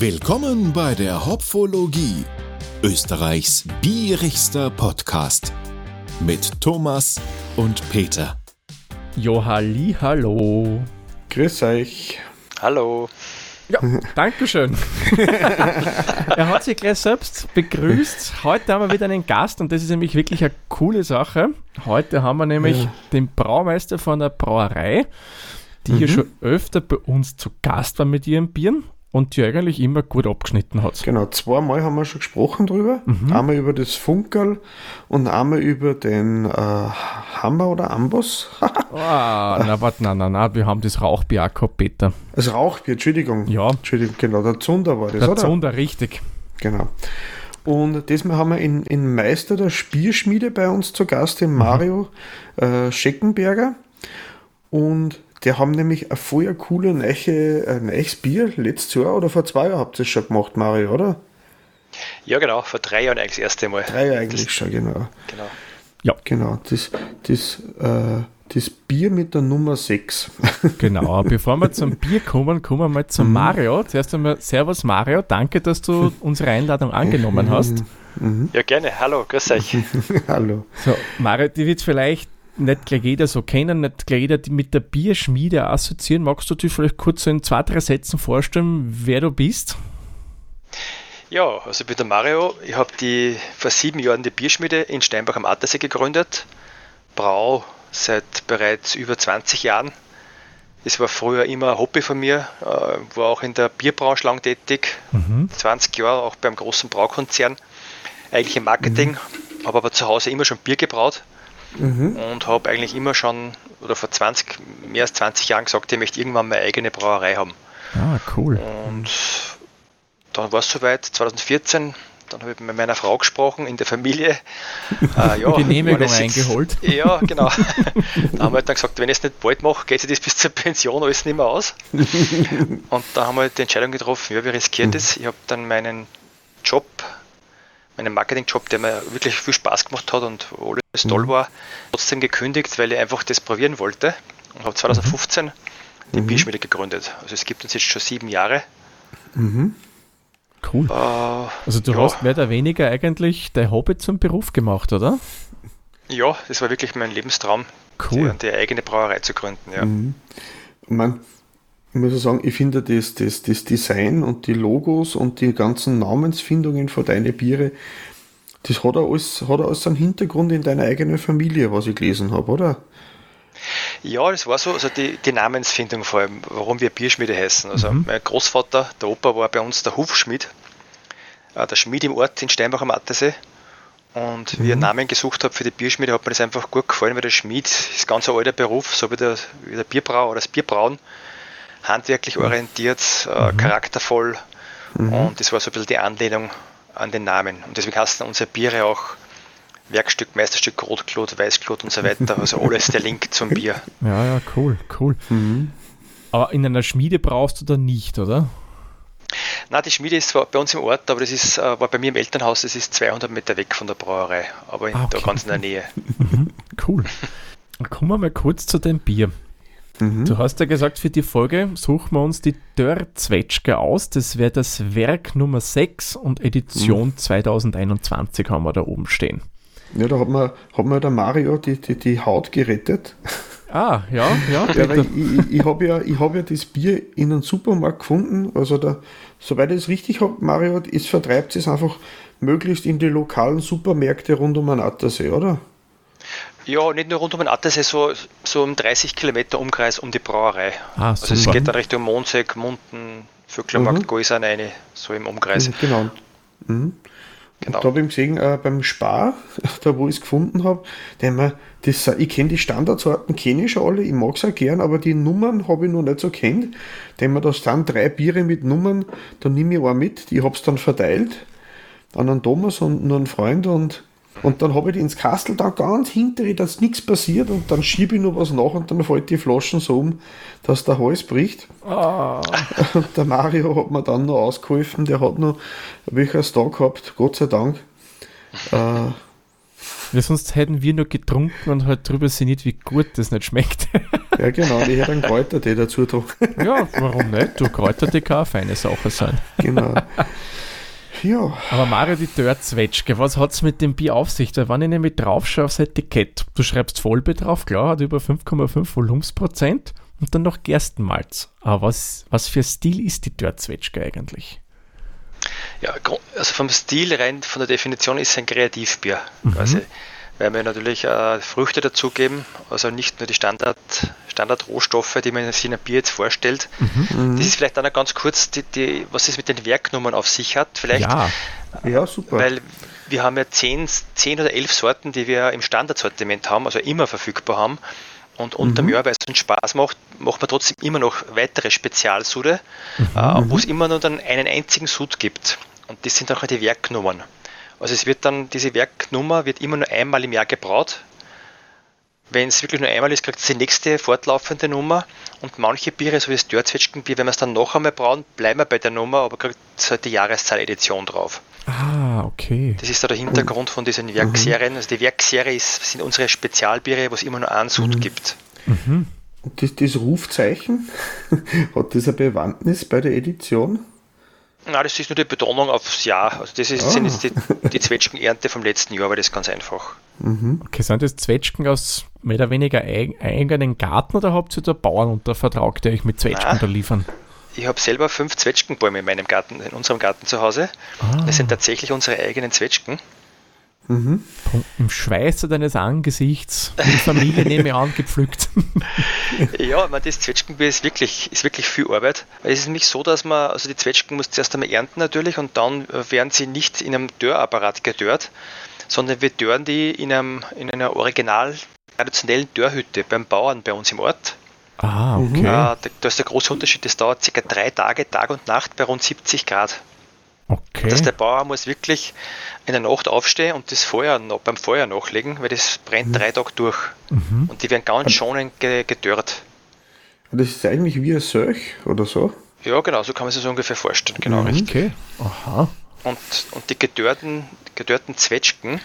Willkommen bei der Hopfologie, Österreichs bierigster Podcast mit Thomas und Peter. Johalli, hallo. Grüß euch. Hallo. Ja, Dankeschön. er hat sich gleich selbst begrüßt. Heute haben wir wieder einen Gast und das ist nämlich wirklich eine coole Sache. Heute haben wir nämlich ja. den Braumeister von der Brauerei, die mhm. hier schon öfter bei uns zu Gast war mit ihren Bieren und die eigentlich immer gut abgeschnitten hat. Genau, zweimal haben wir schon gesprochen drüber. Mhm. Einmal über das Funkerl und einmal über den äh, Hammer oder Amboss. oh, na, warte, nein, nein, nein, wir haben das Rauchbier auch gehabt, Peter. Das Rauchbier, Entschuldigung. Ja. Entschuldigung, genau, der Zunder war das, der oder? Der Zunder, richtig. Genau. Und diesmal haben wir in, in Meister der Spierschmiede bei uns zu Gast, den mhm. Mario äh, Scheckenberger. Und die haben nämlich ein voll coole neue, ein neues Bier letztes Jahr oder vor zwei Jahren habt ihr es schon gemacht, Mario, oder? Ja, genau, vor drei Jahren eigentlich das erste Mal. Drei Jahre eigentlich das, schon, genau. Genau. Ja. Genau, das, das, äh, das Bier mit der Nummer 6. Genau, bevor wir zum Bier kommen, kommen wir mal zum mhm. Mario. Zuerst einmal Servus Mario, danke, dass du unsere Einladung angenommen hast. Mhm. Ja, gerne. Hallo, grüß euch. Hallo. So, Mario, die wird vielleicht nicht gleich jeder so kennen, nicht gleich jeder mit der Bierschmiede assoziieren. Magst du dir vielleicht kurz in zwei, drei Sätzen vorstellen, wer du bist? Ja, also ich bin der Mario. Ich habe die vor sieben Jahren die Bierschmiede in Steinbach am Attersee gegründet. Brau seit bereits über 20 Jahren. Das war früher immer ein Hobby von mir, äh, war auch in der Bierbranche lang tätig, mhm. 20 Jahre auch beim großen Braukonzern, eigentlich im Marketing, mhm. habe aber zu Hause immer schon Bier gebraut mhm. und habe eigentlich immer schon, oder vor 20, mehr als 20 Jahren gesagt, ich möchte irgendwann meine eigene Brauerei haben. Ah, cool. Und dann war es soweit, 2014, dann habe ich mit meiner Frau gesprochen in der Familie. Äh, ja, Genehmigung eingeholt. Ja, genau. da haben wir dann gesagt, wenn ich es nicht bald mache, geht sich das bis zur Pension alles nicht mehr aus. Und da haben wir die Entscheidung getroffen, ja, wir riskieren das. Ich habe dann meinen Job meinen Marketingjob, der mir wirklich viel Spaß gemacht hat und alles mhm. toll war, trotzdem gekündigt, weil ich einfach das probieren wollte und habe 2015 mhm. die Bierschmiede gegründet. Also es gibt uns jetzt schon sieben Jahre. Mhm. Cool. Äh, also du ja. hast mehr oder weniger eigentlich dein Hobby zum Beruf gemacht, oder? Ja, das war wirklich mein Lebenstraum, cool. die, die eigene Brauerei zu gründen. Ja. Mhm. Man, ich muss sagen, ich finde das, das, das Design und die Logos und die ganzen Namensfindungen von deinen Biere, das hat alles, hat alles einen Hintergrund in deiner eigenen Familie, was ich gelesen habe, oder? Ja, das war so, also die, die Namensfindung vor allem, warum wir Bierschmiede heißen. Also mhm. mein Großvater, der Opa, war bei uns der Hufschmied, äh, der Schmied im Ort in Steinbach am Attersee. Und mhm. wie ich einen Namen gesucht habe für die Bierschmiede, hat mir das einfach gut gefallen, weil der Schmied ist ganz ein alter Beruf, so wie der, wie der Bierbrauer oder das Bierbrauen handwerklich orientiert, äh, mhm. charaktervoll. Mhm. Und das war so ein bisschen die Anlehnung an den Namen. Und deswegen heißen unsere Biere auch Werkstück, Meisterstück, Rotklot, Weißklot und so weiter. Also alles der Link zum Bier. Ja, ja, cool, cool. Mhm. Aber in einer Schmiede brauchst du da nicht, oder? Na, die Schmiede ist zwar bei uns im Ort, aber das ist, äh, war bei mir im Elternhaus, das ist 200 Meter weg von der Brauerei, aber in, ah, okay. da ganz in der Nähe. Mhm, cool. Dann kommen wir mal kurz zu deinem Bier. Mhm. Du hast ja gesagt, für die Folge suchen wir uns die Dörr-Zwetschge aus. Das wäre das Werk Nummer 6 und Edition mhm. 2021 haben wir da oben stehen. Ja, da hat mir, hat mir der Mario die, die, die Haut gerettet. Ah, ja, ja. ja ich ich, ich habe ja, hab ja das Bier in einem Supermarkt gefunden. Also, da, soweit ich es richtig habe, Mario, es vertreibt es einfach möglichst in die lokalen Supermärkte rund um den Attersee, oder? Ja, nicht nur rund um den Attersee, so, so um 30 Kilometer Umkreis um die Brauerei. Ah, also es geht dann Richtung Mondsee, Munden, Vöcklermarkt, mhm. Goisan eine, so im Umkreis. Mhm, genau. Mhm. genau. Da habe ich gesehen, äh, beim Spar, da wo ich es gefunden habe, das, ich kenne die Standardsorten, kenne ich schon alle, ich mag es auch gern, aber die Nummern habe ich noch nicht so kennt. Denn da sind drei Biere mit Nummern, da nehme ich auch mit, ich habe es dann verteilt an einen Thomas und nur einen Freund und und dann habe ich die ins Kastel da ganz hinter, dass nichts passiert und dann schiebe ich noch was nach und dann fällt die Flaschen so um, dass der Hals bricht. Oh. Und der Mario hat mir dann noch ausgeholfen, der hat noch welches da gehabt, Gott sei Dank. Äh, ja, sonst hätten wir nur getrunken und halt drüber sinniert, wie gut das nicht schmeckt. Ja, genau, die hätte einen Kräutertee dazu drauf. Ja, warum nicht? Du, Kräutertee kann eine feine Sache sein. Genau. Ja. Aber Mario, die Dörrzwetschge, was hat es mit dem Bier auf sich? Weil wenn ich nämlich draufschaue aufs Etikett, du schreibst Vollbier drauf, klar, hat über 5,5 Volumensprozent und dann noch Gerstenmalz. Aber was, was für Stil ist die Dörrzwetschge eigentlich? Ja, also vom Stil rein, von der Definition ist es ein Kreativbier mhm. quasi weil wir natürlich äh, Früchte dazugeben, also nicht nur die Standard, Standardrohstoffe, die man sich in einem Bier jetzt vorstellt. Mhm. Das ist vielleicht dann ganz kurz, die, die, was es mit den Werknummern auf sich hat. Vielleicht, ja. ja, super. Weil wir haben ja 10, 10 oder 11 Sorten, die wir im Standardsortiment haben, also immer verfügbar haben. Und unterm mhm. Jahr, weil es uns Spaß macht, macht man trotzdem immer noch weitere Spezialsude, mhm. äh, wo es immer nur dann einen einzigen Sud gibt. Und das sind auch die Werknummern. Also es wird dann, diese Werknummer wird immer nur einmal im Jahr gebraut. Wenn es wirklich nur einmal ist, kriegt es die nächste fortlaufende Nummer. Und manche Biere, so wie das Dörrzwetschgenbier, wenn wir es dann noch einmal brauen, bleiben wir bei der Nummer, aber kriegt halt die Jahreszahl-Edition drauf. Ah, okay. Das ist da der Hintergrund von diesen Werkserien. Also die Werkserie ist, sind unsere Spezialbiere, wo es immer nur einen Sud mhm. gibt. Mhm. Und das, das Rufzeichen, hat das eine Bewandtnis bei der Edition? Nein, das ist nur die Betonung aufs Jahr. Also das ist, oh. sind jetzt die, die Zwetschgenernte vom letzten Jahr, aber das ist ganz einfach. Mhm. Okay, sind das Zwetschgen aus mehr oder weniger eigenen Garten oder habt ihr da Bauern unter Vertrag, die euch mit Zwetschgen da liefern? Ich habe selber fünf Zwetschgenbäume in meinem Garten, in unserem Garten zu Hause. Ah. Das sind tatsächlich unsere eigenen Zwetschgen. Mhm. Im Schweiße deines Angesichts, die Familie nehme an, gepflückt. ja, man, das Zwetschgenbier ist wirklich, ist wirklich viel Arbeit. Es ist nämlich so, dass man, also die Zwetschgen muss zuerst einmal ernten natürlich und dann äh, werden sie nicht in einem Dörrapparat gedörrt, sondern wir dörren die in, einem, in einer original traditionellen Dörrhütte beim Bauern bei uns im Ort. Ah, okay. Ja, da ist der große Unterschied, das dauert ca. drei Tage, Tag und Nacht bei rund 70 Grad. Okay. Dass der Bauer muss wirklich in der Nacht aufstehen und das Feuer noch, beim Feuer nachlegen, weil das brennt mhm. drei Tage durch. Mhm. Und die werden ganz schonend gedörrt. Das ist eigentlich wie ein Sölch oder so? Ja, genau, so kann man sich das ungefähr vorstellen. Genau, mhm. richtig. Okay. Aha. Und, und die gedörrten, gedörrten Zwetschgen, äh,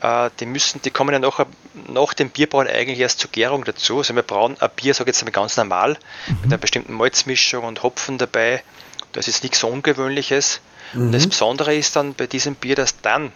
die müssen, die kommen ja nachher, nach dem Bierbrauen eigentlich erst zur Gärung dazu. Also wir brauen ein Bier, sage ich jetzt einmal ganz normal, mhm. mit einer bestimmten Malzmischung und Hopfen dabei das ist nichts Ungewöhnliches. Mhm. Und das mhm. Besondere ist dann bei diesem Bier, dass dann,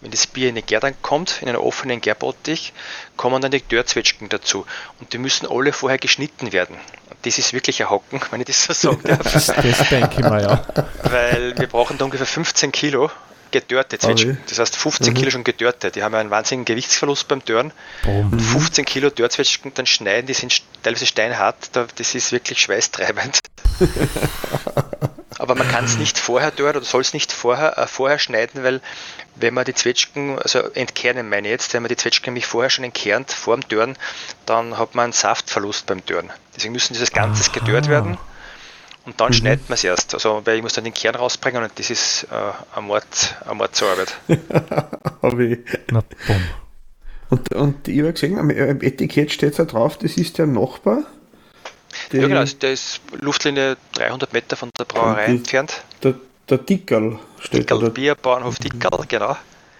wenn das Bier in den Gärtank kommt, in einen offenen Gärbottich, kommen dann die Dörrzwetschgen dazu. Und die müssen alle vorher geschnitten werden. Das ist wirklich ein Hocken, wenn ich das so sagen darf. das, das denke ich mal, ja. Weil wir brauchen da ungefähr 15 Kilo gedörrte Zwetschgen. Das heißt 15 mhm. Kilo schon gedörrte. Die haben ja einen wahnsinnigen Gewichtsverlust beim Dörren. Und 15 Kilo Dörrzwetschgen dann schneiden, die sind teilweise steinhart. Das ist wirklich schweißtreibend. Aber man kann es nicht vorher dörren oder soll es nicht vorher, äh, vorher schneiden, weil wenn man die Zwetschgen, also entkernen meine ich jetzt, wenn man die Zwetschgen nämlich vorher schon entkernt vor dem Dörren, dann hat man einen Saftverlust beim Dörren. Deswegen müssen dieses Ganze gedörrt werden und dann mhm. schneidet man es erst. Also, weil ich muss dann den Kern rausbringen und das ist äh, eine, Mord, eine Mordsarbeit. Habe ich. Na, bumm. Und, und ich habe gesehen, am Etikett steht da drauf, das ist der Nachbar. Ja, genau, der ist Luftlinie 300 Meter von der Brauerei die, entfernt. Der, der Dickerl steht Dickerl, da. Bierbahnhof Dickerl, genau.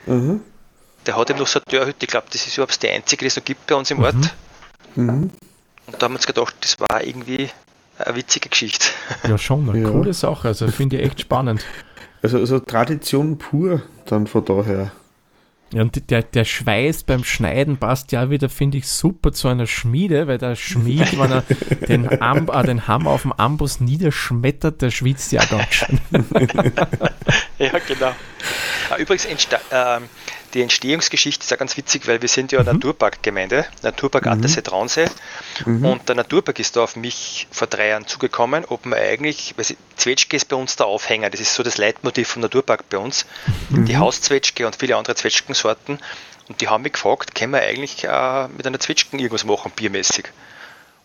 Mhm. Der hat eben noch so eine Dörrhütte, ich glaube, das ist überhaupt die einzige, die es noch gibt bei uns im mhm. Ort. Mhm. Und da haben wir uns gedacht, das war irgendwie eine witzige Geschichte. Ja, schon, eine ja. coole Sache. Also finde ich echt spannend. Also, also Tradition pur dann von daher. Ja, und der, der Schweiß beim Schneiden passt ja wieder, finde ich, super zu einer Schmiede, weil der Schmied, wenn er den, Am äh, den Hammer auf dem Amboss niederschmettert, der schwitzt ja ganz schön. ja, genau. Ah, übrigens, äh, die Entstehungsgeschichte ist ja ganz witzig, weil wir sind ja mhm. Naturparkgemeinde, Naturpark mhm. Attersee Traunsee. Mhm. Und der Naturpark ist da auf mich vor drei Jahren zugekommen, ob man eigentlich, weil Zwetschge ist bei uns der Aufhänger, das ist so das Leitmotiv vom Naturpark bei uns. Mhm. Die Hauszwetschge und viele andere Zwetschgensorten. Und die haben mich gefragt, können wir eigentlich äh, mit einer Zwetschgen irgendwas machen, biermäßig?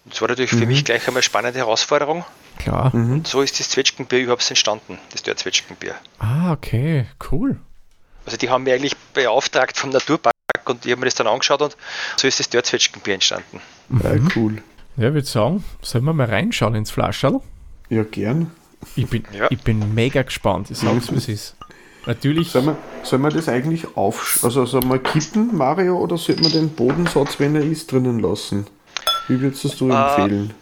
Und das war natürlich für mhm. mich gleich einmal eine spannende Herausforderung. Klar. Mhm. Und so ist das Zwetschgenbier überhaupt entstanden, das Dörrzwetschgenbier. Ah, okay, cool. Also die haben mich eigentlich beauftragt vom Naturpark und ich habe mir das dann angeschaut und so ist das Dörrzwetschgenbier entstanden. Ja, mhm. cool. Ja, ich würde sagen, sollen wir mal reinschauen ins Flascherl? Ja, gern. Ich bin, ja. ich bin mega gespannt, ich sag's, wie es ist. Natürlich. Soll man, soll man das eigentlich auf, also soll man kippen, Mario, oder sollte man den Bodensatz, wenn er ist, drinnen lassen? Wie würdest du empfehlen?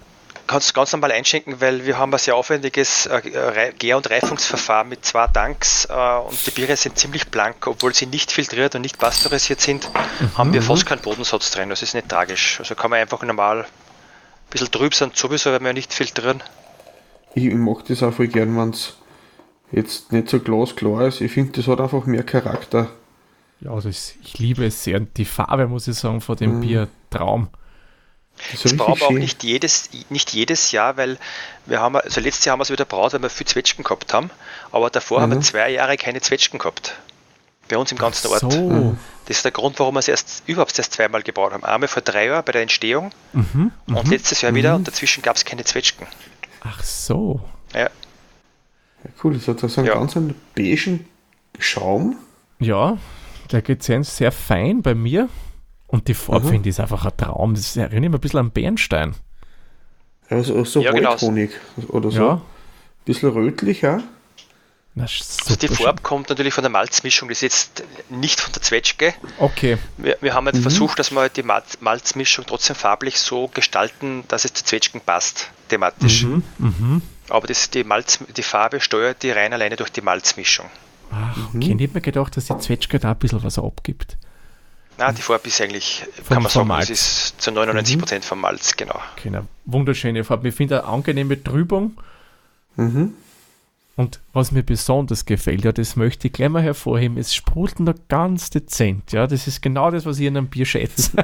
Kannst du ganz normal einschenken, weil wir haben ein sehr aufwendiges äh, Gär- und Reifungsverfahren mit zwei Tanks äh, und die Biere sind ziemlich blank, obwohl sie nicht filtriert und nicht pasteurisiert sind, mhm. haben wir fast keinen Bodensatz drin. Das ist nicht tragisch. Also kann man einfach normal ein bisschen trüb sein, sowieso, wenn wir nicht filtrieren. Ich, ich mag das auch voll gern, wenn es jetzt nicht so glasklar ist. Ich finde, das hat einfach mehr Charakter. Ja, also ich, ich liebe es sehr. Die Farbe, muss ich sagen, von dem mhm. Bier, Traum. Das, das brauchen wir auch nicht jedes, nicht jedes Jahr, weil wir haben, also letztes Jahr haben wir es wieder braut, weil wir viel Zwetschgen gehabt haben, aber davor mhm. haben wir mhm. zwei Jahre keine Zwetschgen gehabt. Bei uns im ganzen Ort. So. Mhm. Das ist der Grund, warum wir es erst überhaupt erst zweimal gebaut haben. Einmal vor drei Jahren bei der Entstehung mhm. und mhm. letztes Jahr wieder und dazwischen gab es keine Zwetschgen. Ach so. Ja. ja cool, das hat so einen ja. ganz einen beigen Schaum. Ja, der geht sehr fein bei mir. Und die Farbe, mhm. finde ich, ist einfach ein Traum. Das erinnert mich ein bisschen an Bernstein. Also so ja, genau. Honig oder so. Ja. Ein bisschen rötlich, ja. Also die Farbe kommt natürlich von der Malzmischung, das ist jetzt nicht von der Zwetschge. Okay. Wir, wir haben jetzt mhm. versucht, dass wir die Malz, Malzmischung trotzdem farblich so gestalten, dass es zu Zwetschgen passt, thematisch. Mhm. Mhm. Aber das, die, Malz, die Farbe steuert die rein alleine durch die Malzmischung. Ach, okay, mhm. ich hätte mir gedacht, dass die Zwetschge da ein bisschen was abgibt. Na, die Farbe ist eigentlich, vom, kann man sagen, es ist zu 99% mhm. vom Malz, genau. Genau, wunderschöne Farbe. Ich finde eine angenehme Trübung. Mhm. Und was mir besonders gefällt, ja, das möchte ich gleich mal hervorheben, es sprudelt noch ganz dezent. Ja, das ist genau das, was ich in einem Bier schätze.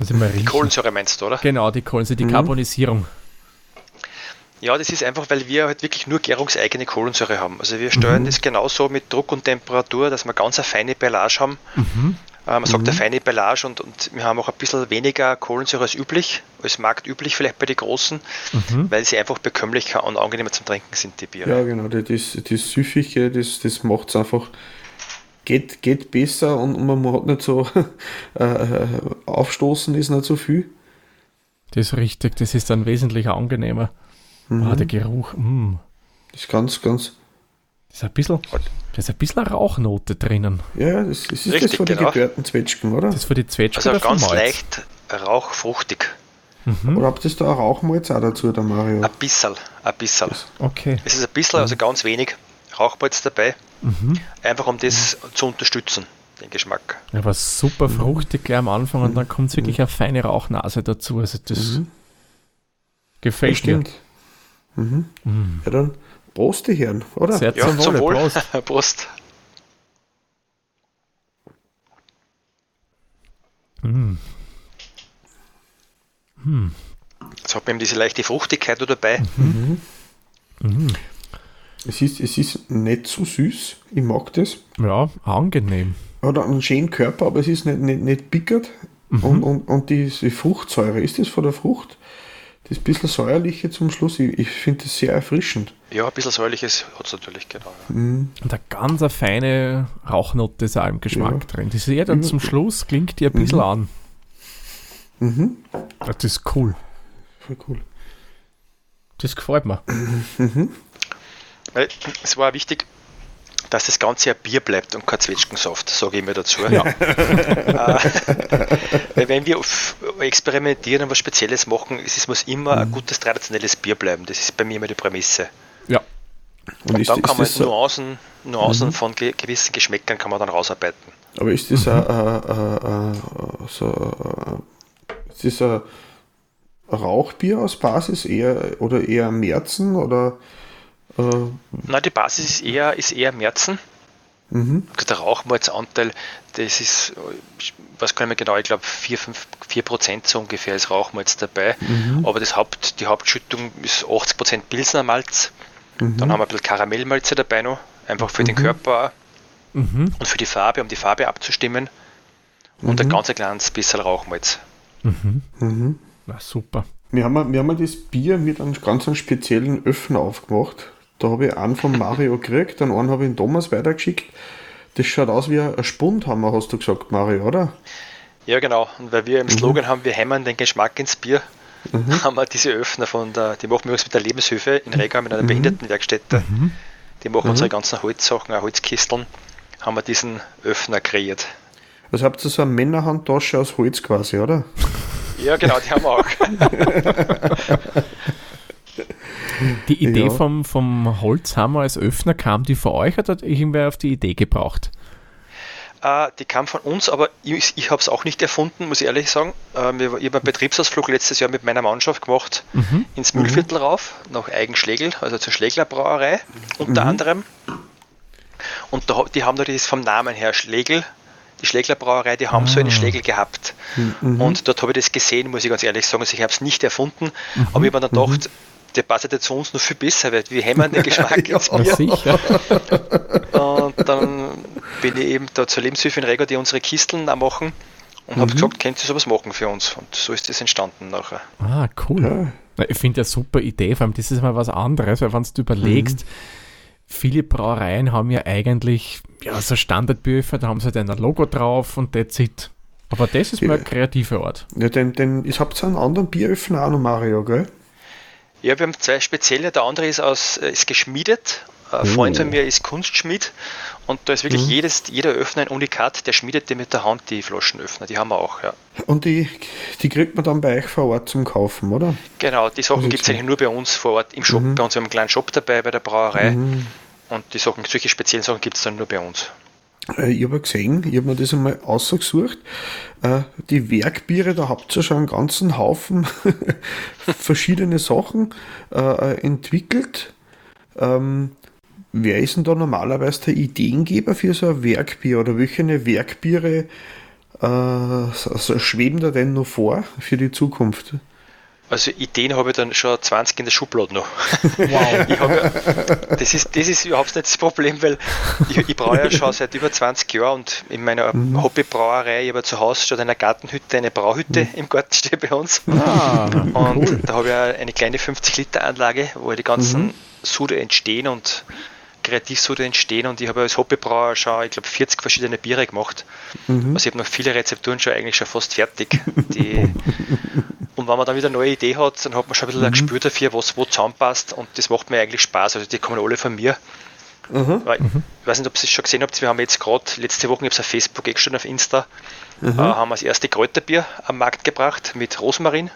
die Kohlensäure meinst du, oder? Genau, die Kohlensäure, die mhm. Carbonisierung. Ja, das ist einfach, weil wir halt wirklich nur gärungseigene Kohlensäure haben. Also wir steuern mhm. das genauso mit Druck und Temperatur, dass wir ganz eine feine Beilage haben. Mhm. Äh, man sagt mhm. eine feine Beilage und, und wir haben auch ein bisschen weniger Kohlensäure als üblich, als marktüblich vielleicht bei den großen, mhm. weil sie einfach bekömmlicher und angenehmer zum Trinken sind, die Biere. Ja, genau, das, das Süffige, das, das macht es einfach geht, geht besser und man hat nicht so äh, äh, aufstoßen ist nicht so viel. Das ist richtig, das ist dann wesentlich angenehmer. Mhm. Ah, der Geruch. Mm. Das ist ganz, ganz. Das ist ein bisschen, da ist ein bisschen Rauchnote drinnen. Ja, das, das ist Richtig, das für die genau. gegärten Zwetschgen, oder? Das ist für die Zwetschgen. Also ganz leicht rauchfruchtig. Mhm. Oder habt ihr da Rauchmalz auch dazu, der Mario? Ein bisschen, ein bisschen. Okay. Es ist ein bisschen, also ganz wenig Rauchmalz dabei. Mhm. Einfach um das mhm. zu unterstützen, den Geschmack. Ja, aber super fruchtig gleich am Anfang und dann kommt wirklich eine feine Rauchnase dazu. Also das mhm. gefällt mir. Mhm. Mhm. Ja, dann Prost, die Herren, oder? Sehr ja, zum Wohl. Prost. Prost. Mhm. Mhm. Jetzt hat man eben diese leichte Fruchtigkeit dabei. Mhm. Mhm. Es, ist, es ist nicht so süß, ich mag das. Ja, angenehm. Hat einen schönen Körper, aber es ist nicht, nicht, nicht bickert. Mhm. Und, und, und diese Fruchtsäure, ist das von der Frucht? Das bisschen säuerliche zum Schluss, ich, ich finde das sehr erfrischend. Ja, ein bisschen säuerliches hat es natürlich, genau. Mhm. Und eine ganz eine feine Rauchnote ist auch im Geschmack ja. drin. Das ist eher dann zum Schluss, klingt die ein bisschen mhm. an. Mhm. Das ist cool. Voll cool. Das gefällt mir. Mhm. Es war wichtig, dass das Ganze ein Bier bleibt und kein Zwetschgensaft, sage ich mir dazu. Ja. Äh, wenn wir experimentieren und was Spezielles machen, es muss immer mhm. ein gutes traditionelles Bier bleiben. Das ist bei mir immer die Prämisse. Ja. Und, und dann kann man Nuancen, Nuancen mhm. von ge gewissen Geschmäckern kann man dann rausarbeiten. Aber ist das mhm. so, ist das ein Rauchbier aus Basis eher oder eher Märzen oder äh, Na, die Basis ist eher, ist eher Märzen. Mhm. Der Rauchmalzanteil, das ist, was kann ich mir genau, ich glaube 4, 5, 4 Prozent so ungefähr ist Rauchmalz dabei. Mhm. Aber das Haupt, die Hauptschüttung ist 80 Prozent Pilsner Malz. Mhm. Dann haben wir ein bisschen Karamellmalze dabei noch, einfach für den mhm. Körper mhm. und für die Farbe, um die Farbe abzustimmen. Und ein mhm. ganz kleines bisschen Rauchmalz. Na super. Wir haben, wir haben das Bier mit einem ganz speziellen Öffner aufgemacht. Da habe ich einen von Mario gekriegt, dann einen habe ich den Thomas weitergeschickt. Das schaut aus wie ein Spundhammer, hast du gesagt, Mario, oder? Ja, genau. Und weil wir im Slogan mhm. haben, wir hämmern den Geschmack ins Bier, mhm. haben wir diese Öffner von der, die machen wir uns mit der Lebenshilfe in Rega mit einer mhm. Behindertenwerkstätte. Mhm. Die machen unsere mhm. ganzen Holzsachen, auch Holzkisteln, haben wir diesen Öffner kreiert. Also habt ihr so eine Männerhandtasche aus Holz quasi, oder? Ja, genau, die haben wir auch. die Idee ja. vom, vom Holzhammer als Öffner, kam die von euch oder hat irgendwer auf die Idee gebraucht? Äh, die kam von uns, aber ich, ich habe es auch nicht erfunden, muss ich ehrlich sagen. Äh, ich habe einen Betriebsausflug letztes Jahr mit meiner Mannschaft gemacht mhm. ins Müllviertel mhm. rauf, nach Eigenschlegel, also zur Schlegler Brauerei unter mhm. anderem. Und da, die haben da das vom Namen her Schlegel, die Schlegler Brauerei, die haben ah. so einen ah. Schlegel gehabt. Mhm. Und dort habe ich das gesehen, muss ich ganz ehrlich sagen. Also ich habe es nicht erfunden, mhm. aber ich habe mir dann gedacht, der passt ja zu uns noch viel besser, weil wir hämmern den Geschmack ins Bier. Sicher. Und dann bin ich eben da zur Lebenshilfe in Rego, die unsere Kisteln auch machen und mhm. habe gesagt, könnt ihr sowas machen für uns? Und so ist das entstanden nachher. Ah, cool. Ja. Ich finde ja super Idee, vor allem das ist mal was anderes, weil wenn du überlegst, mhm. viele Brauereien haben ja eigentlich ja, so Standardbücher, da haben sie halt ein Logo drauf und that's it. Aber das ist mal ein kreativer Ort. Ja, denn, denn ich habe einen anderen Bieröffner auch noch, Mario, gell? Ja, wir haben zwei spezielle. Der andere ist aus äh, ist geschmiedet. Ein oh. Freund von mir ist Kunstschmied und da ist wirklich mhm. jedes, jeder Öffner ein Unikat, der schmiedet die mit der Hand, die Flaschenöffner. Die haben wir auch, ja. Und die, die kriegt man dann bei euch vor Ort zum Kaufen, oder? Genau, die Sachen gibt es eigentlich nur bei uns vor Ort im Shop. Mhm. Bei uns haben wir einen kleinen Shop dabei bei der Brauerei. Mhm. Und die Sachen, solche speziellen Sachen gibt es dann nur bei uns. Äh, ich habe gesehen, ich habe mir das einmal ausgesucht. Äh, die Werkbiere, da habt ihr schon einen ganzen Haufen verschiedene Sachen äh, entwickelt. Ähm, wer ist denn da normalerweise der Ideengeber für so ein Werkbier oder welche Werkbiere also schweben da denn noch vor für die Zukunft? Also Ideen habe ich dann schon 20 in der Schublade noch. Wow. Hab, das, ist, das ist überhaupt nicht das Problem, weil ich, ich brauche ja schon seit über 20 Jahren und in meiner mhm. Hobbybrauerei, ich habe zu Hause statt einer Gartenhütte eine Brauhütte mhm. im Garten steht bei uns. Ah, und cool. da habe ich eine kleine 50 Liter Anlage, wo die ganzen mhm. Sude entstehen und Kreativsoda entstehen und ich habe als Hobbybrauer schon, ich glaube, 40 verschiedene Biere gemacht. Mhm. Also ich habe noch viele Rezepturen schon eigentlich schon fast fertig. Die, und wenn man dann wieder eine neue Idee hat, dann hat man schon ein bisschen mhm. ein Gespür dafür, was wo zusammenpasst und das macht mir eigentlich Spaß. Also die kommen alle von mir. Mhm. Weil, ich weiß nicht, ob ihr es schon gesehen habt, wir haben jetzt gerade letzte Woche, ich habe es auf Facebook eh schon auf Insta, mhm. äh, haben wir das erste Kräuterbier am Markt gebracht mit Rosmarin.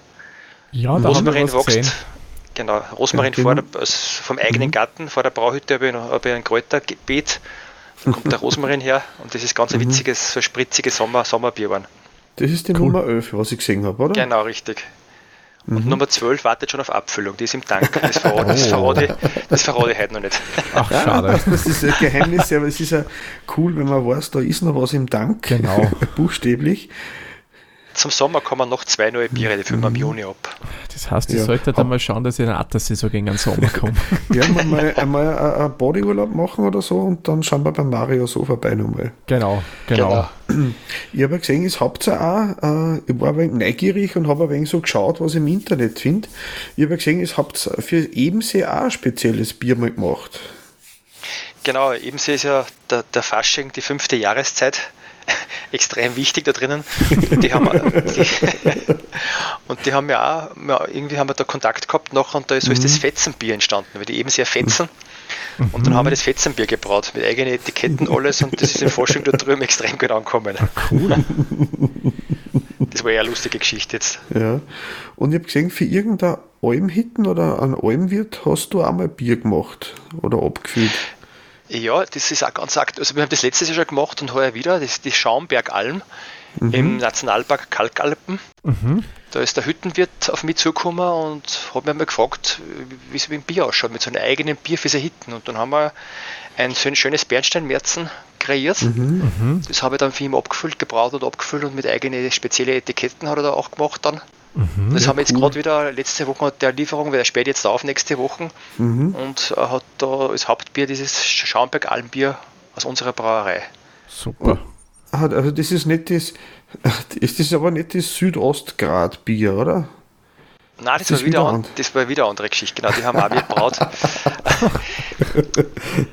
Ja, da Rosmarin wächst, gesehen. Genau, Rosmarin vor der, also vom eigenen mhm. Garten, vor der Brauhütte habe ich, noch, habe ich ein Kräuterbeet. Da kommt der Rosmarin her und das ist ganz ein mhm. witziges, so spritziges Sommer, Sommerbier geworden. Das ist die cool. Nummer 11, was ich gesehen habe, oder? Genau, richtig. Und mhm. Nummer 12 wartet schon auf Abfüllung, die ist im Tank. Das verrate, oh. das verrate, das verrate ich heute noch nicht. Ach, schade. Das ist ein Geheimnis, aber es ist ja cool, wenn man weiß, da ist noch was im Tank. Genau. Buchstäblich zum Sommer kommen noch zwei neue Biere, die füllen wir im mhm. Juni ab. Das heißt, ich ja. sollte dann mal schauen, dass ich in Atterssaison gegen den Sommer komme. Werden wir mal einmal einen Bodyurlaub machen oder so und dann schauen wir beim Mario so vorbei nochmal. Genau, genau. genau. Ich habe gesehen, es habt ihr auch, äh, ich war ein wenig neugierig und habe ein wenig so geschaut, was ich im Internet finde. Ich habe gesehen, es habt für Ebensee auch ein spezielles Bier mal gemacht. Genau, Ebensee ist ja der, der Fasching, die fünfte Jahreszeit extrem wichtig da drinnen. Die haben, die, und die haben ja auch, irgendwie haben wir da Kontakt gehabt noch und da ist, so ist das mhm. Fetzenbier entstanden, weil die eben sehr fetzen. Und dann haben wir das Fetzenbier gebraut mit eigenen Etiketten, alles und das ist in Forschung da drüben extrem gut angekommen. Ah, cool. Das war ja eine lustige Geschichte jetzt. Ja. Und ich habe gesehen, für irgendein Almhitten oder ein Almwirt hast du einmal Bier gemacht oder abgefüllt. Ja, das ist auch ganz aktuell. Also wir haben das letztes Jahr schon gemacht und heuer wieder. Das ist die Schaumbergalm mhm. im Nationalpark Kalkalpen. Mhm. Da ist der Hüttenwirt auf mich zugekommen und hat mir mal gefragt, wie es mit dem Bier ausschaut, mit so einem eigenen Bier für seine Hütten. Und dann haben wir ein so ein schönes Bernsteinmerzen kreiert. Mhm. mhm. Das habe ich dann für ihn abgefüllt, gebraut und abgefüllt und mit eigenen speziellen Etiketten hat er da auch gemacht dann. Mhm, das haben wir jetzt cool. gerade wieder letzte Woche der Lieferung, weil er späht jetzt auf nächste Woche mhm. und er hat da als Hauptbier dieses Schaumberg Almbier aus unserer Brauerei. Super. Also das ist nicht das, ist das aber nicht das Südostgrad-Bier, oder? Nein, das, das, war wieder, an, das war wieder eine andere Geschichte, genau, die haben auch wir gebraut.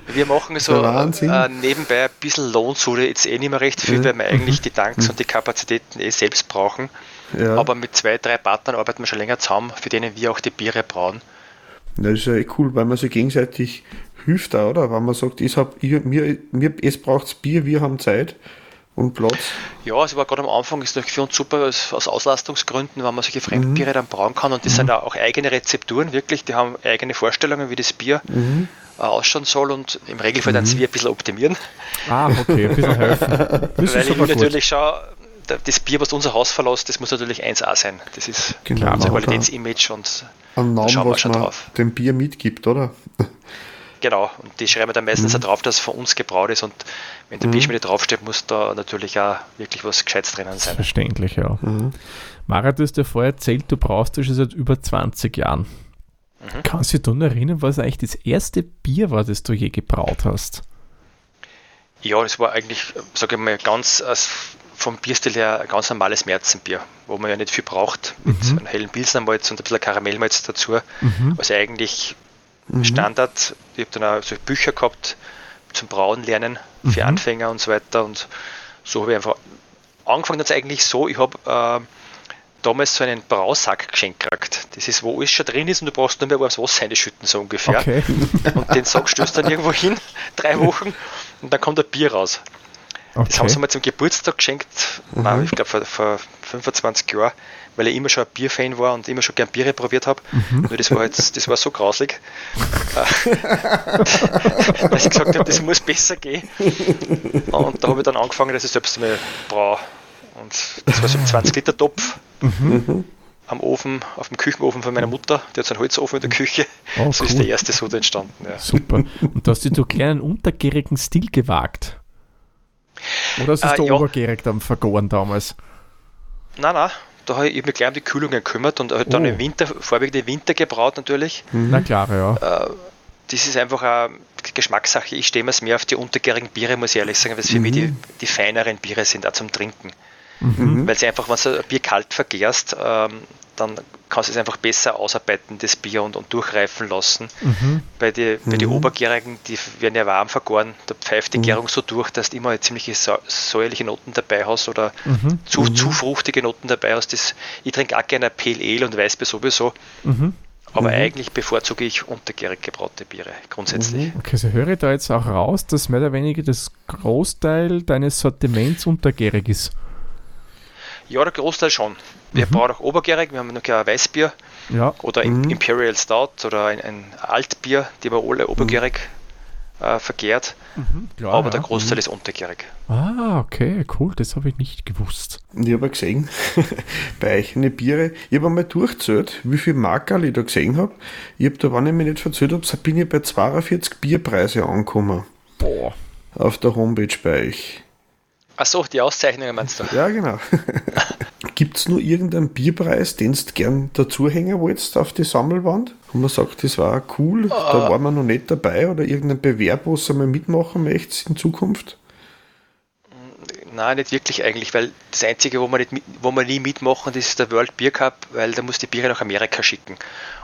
wir machen so äh, nebenbei ein bisschen Lohnsude, jetzt eh nicht mehr recht viel, mhm. weil wir eigentlich die Tanks mhm. und die Kapazitäten eh selbst brauchen. Ja. Aber mit zwei, drei Partnern arbeiten wir schon länger zusammen, für denen wir auch die Biere brauen. Das ist ja eh cool, weil man sich gegenseitig hilft da, oder? Wenn man sagt, ich hab, ich, mir, mir, es braucht Bier, wir haben Zeit, und Platz? Ja, es war gerade am Anfang, ist natürlich für uns super aus, aus Auslastungsgründen, wenn man solche Fremdbiere mhm. dann brauen kann und das mhm. sind auch eigene Rezepturen, wirklich, die haben eigene Vorstellungen, wie das Bier mhm. Äh, ausschauen soll und im Regelfall dann sie mhm. ein bisschen optimieren. Ah, okay, ein bisschen helfen. Das Weil ich natürlich schon, das Bier, was unser Haus verlässt, das muss natürlich 1A sein. Das ist genau, unser Qualitätsimage und am Namen, schauen wir schon man drauf. dem Bier mitgibt, oder? Genau, und die schreiben dann meistens mhm. drauf, dass es von uns gebraut ist und wenn der mhm. Bierschmiede draufsteht, muss da natürlich auch wirklich was Gescheites drinnen sein. Verständlich, ja. Mhm. Mara, du hast ja vorher erzählt, du brauchst das schon seit über 20 Jahren. Mhm. Kannst du dich dann erinnern, was eigentlich das erste Bier war, das du je gebraut hast? Ja, das war eigentlich, sage ich mal, ganz als vom Bierstil her ein ganz normales Märzenbier, wo man ja nicht viel braucht, mit mhm. einem hellen Pilsnermalz und ein bisschen Karamellmalz dazu. Mhm. Also eigentlich mhm. Standard. Ich habe dann auch so Bücher gehabt zum Brauen lernen für mhm. Anfänger und so weiter. Und so habe ich einfach angefangen hat es eigentlich so, ich habe äh, damals so einen Brausack geschenkt gekriegt. Das ist, wo alles schon drin ist und du brauchst nur mehr warmes Wasser einschütten, so ungefähr. Okay. Und den Sack stößt dann irgendwo hin, drei Wochen, und dann kommt ein Bier raus. Okay. Das haben sie mir zum Geburtstag geschenkt, mhm. ich glaube vor, vor 25 Jahren weil ich immer schon ein Bierfan war und immer schon gern Biere probiert habe. Mhm. Nur das war jetzt, das war so grauslig, dass ich gesagt habe, das muss besser gehen. Und da habe ich dann angefangen, dass ich selbst mal brauche. Und das war so ein 20-Liter-Topf. Mhm. Am Ofen, auf dem Küchenofen von meiner Mutter, die hat so einen Holzofen in der Küche. Oh, so cool. ist der erste Soda entstanden. Ja. Super. Und da hast du so kleinen untergärigen Stil gewagt. Oder ist es äh, der ja. obergärig dann vergoren damals? Nein, nein, da habe ich mich gleich um die Kühlung gekümmert und halt dann oh. im Winter, vorwiegend im Winter gebraut natürlich. Mhm. Na klar, ja. Äh, das ist einfach eine Geschmackssache. Ich stehe mir mehr auf die untergärigen Biere, muss ich ehrlich sagen, weil es für mhm. mich die, die feineren Biere sind, auch zum Trinken. Mhm. Weil sie einfach, wenn du ein Bier kalt vergärst, ähm, dann kannst du es einfach besser ausarbeiten, das Bier und, und durchreifen lassen. Mhm. Bei, die, bei den mhm. Obergärigen, die werden ja warm vergoren, da pfeift die mhm. Gärung so durch, dass du immer ziemlich säuerliche Noten dabei hast oder mhm. zu, mhm. zu fruchtige Noten dabei hast. Das, ich trinke auch gerne Pale Ale und Weißbier sowieso. Mhm. Aber eigentlich bevorzuge ich untergärig gebraute Biere, grundsätzlich. Okay, so höre ich da jetzt auch raus, dass mehr oder weniger das Großteil deines Sortiments untergärig ist. Ja, der Großteil schon. Wir mhm. brauchen auch obergärig, wir haben noch ein Weißbier ja. oder mhm. Imperial Stout oder ein, ein, Altbier, die wir alle obergärig äh, verkehrt. Mhm, klar, aber ja. der Großteil mhm. ist untergärig. Ah, okay, cool, das habe ich nicht gewusst. Ich habe gesehen, bei euch eine Biere, ich habe einmal durchgezählt, wie viel Markerl ich da gesehen habe. Ich habe da, wenn ich mich nicht verzählt habe, bin ich bei 42 Bierpreise angekommen. Boah. Auf der Homepage bei euch. Achso, die Auszeichnungen meinst du? Ja, genau. Gibt es nur irgendeinen Bierpreis, den du gern dazuhängen wolltest auf die Sammelwand? Und man sagt, das war cool, uh, da war man noch nicht dabei oder irgendein Bewerb, wo du mal mitmachen möchtest in Zukunft? Nein, nicht wirklich eigentlich, weil das Einzige, wo wir, nicht, wo wir nie mitmachen, das ist der World Beer Cup, weil da muss die Biere nach Amerika schicken.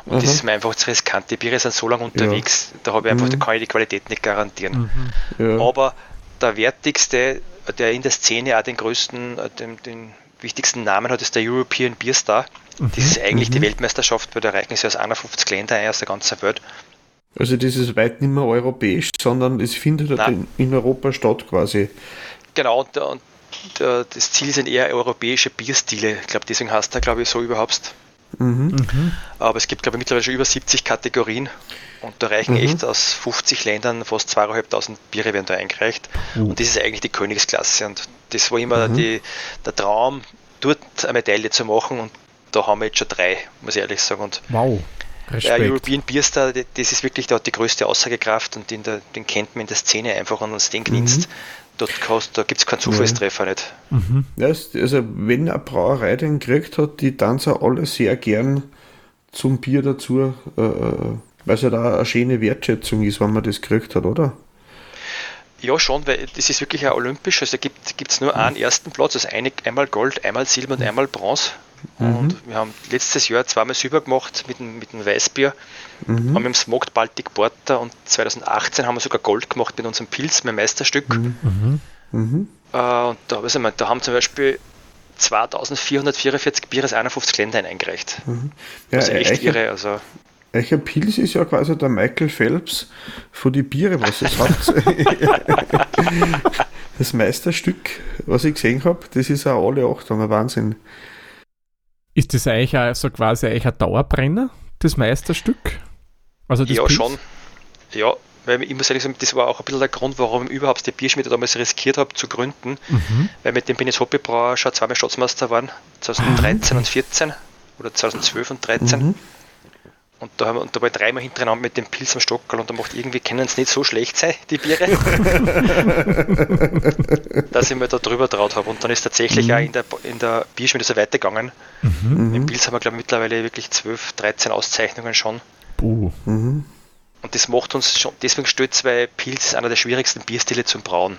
Und Aha. das ist mir einfach zu riskant. Die Biere sind so lange unterwegs, ja. da habe ich einfach, mhm. da kann ich die Qualität nicht garantieren. Mhm. Ja. Aber der wertigste der in der Szene auch den größten, äh, den, den wichtigsten Namen hat, ist der European Beer Star. Mhm. Das ist eigentlich mhm. die Weltmeisterschaft, weil da erreichen sie aus 51 Länder ein aus der ganzen Welt. Also das ist weit nicht mehr europäisch, sondern es findet halt in Europa statt quasi. Genau, und, und, das Ziel sind eher europäische Bierstile. Ich glaube, deswegen heißt er, glaube ich, so überhaupt. Mhm. Mhm. Aber es gibt, glaube ich, mittlerweile schon über 70 Kategorien und da reichen mhm. echt aus 50 Ländern fast 2.500 Biere werden da eingereicht. Mhm. Und das ist eigentlich die Königsklasse. Und das war immer mhm. die, der Traum, dort eine Medaille zu machen. Und da haben wir jetzt schon drei, muss ich ehrlich sagen. Und wow. Respekt. Der European Beer Star, das ist wirklich da die größte Aussagekraft und den, den kennt man in der Szene einfach und uns den genießt. Mhm. Dort da gibt es keinen Zufallstreffer ja. nicht. Mhm. Ja, also wenn eine Brauerei den gekriegt hat, die tanzen alle sehr gern zum Bier dazu äh, äh weil es ja da eine schöne Wertschätzung ist, wenn man das gekriegt hat, oder? Ja, schon, weil das ist wirklich ein olympisch. Also gibt es nur einen ersten Platz, also eine, einmal Gold, einmal Silber und einmal Bronze. Mhm. Und wir haben letztes Jahr zweimal Silber gemacht mit dem, mit dem Weißbier, mhm. haben mit dem Smoked Baltic Porter und 2018 haben wir sogar Gold gemacht mit unserem Pilz, mein Meisterstück. Mhm. mhm. mhm. Äh, und da, also, da haben zum Beispiel 2444 Bier aus 51 Ländern eingereicht. Mhm. Ja, also echt irre. Also. Eicher Pils ist ja quasi der Michael Phelps von die Biere, was es hat. das Meisterstück, was ich gesehen habe, das ist auch alle acht ein Wahnsinn. Ist das eigentlich auch so quasi eigentlich ein Dauerbrenner, das Meisterstück? Also das ja, Pilz? schon. Ja, weil ich muss ehrlich sagen, das war auch ein bisschen der Grund, warum ich überhaupt die Bierschmiede damals riskiert habe zu gründen, mhm. weil mit dem bin ich Hobbybrauer schon zweimal Staatsmeister waren, 2013 mhm. und 14 oder 2012 und 13. Mhm. Und da, haben wir, und da war ich dreimal hintereinander mit dem Pilz am Stockerl und da macht irgendwie, können es nicht so schlecht sein, die Biere. dass ich mir da drüber traut habe. Und dann ist tatsächlich mhm. auch in der, in der Bierschmiede so weitergegangen. Mhm. Im Pilz haben wir, glaube ich, mittlerweile wirklich 12, 13 Auszeichnungen schon. Uh. Mhm. Und das macht uns schon, deswegen stolz, weil Pilz einer der schwierigsten Bierstile zum Brauen.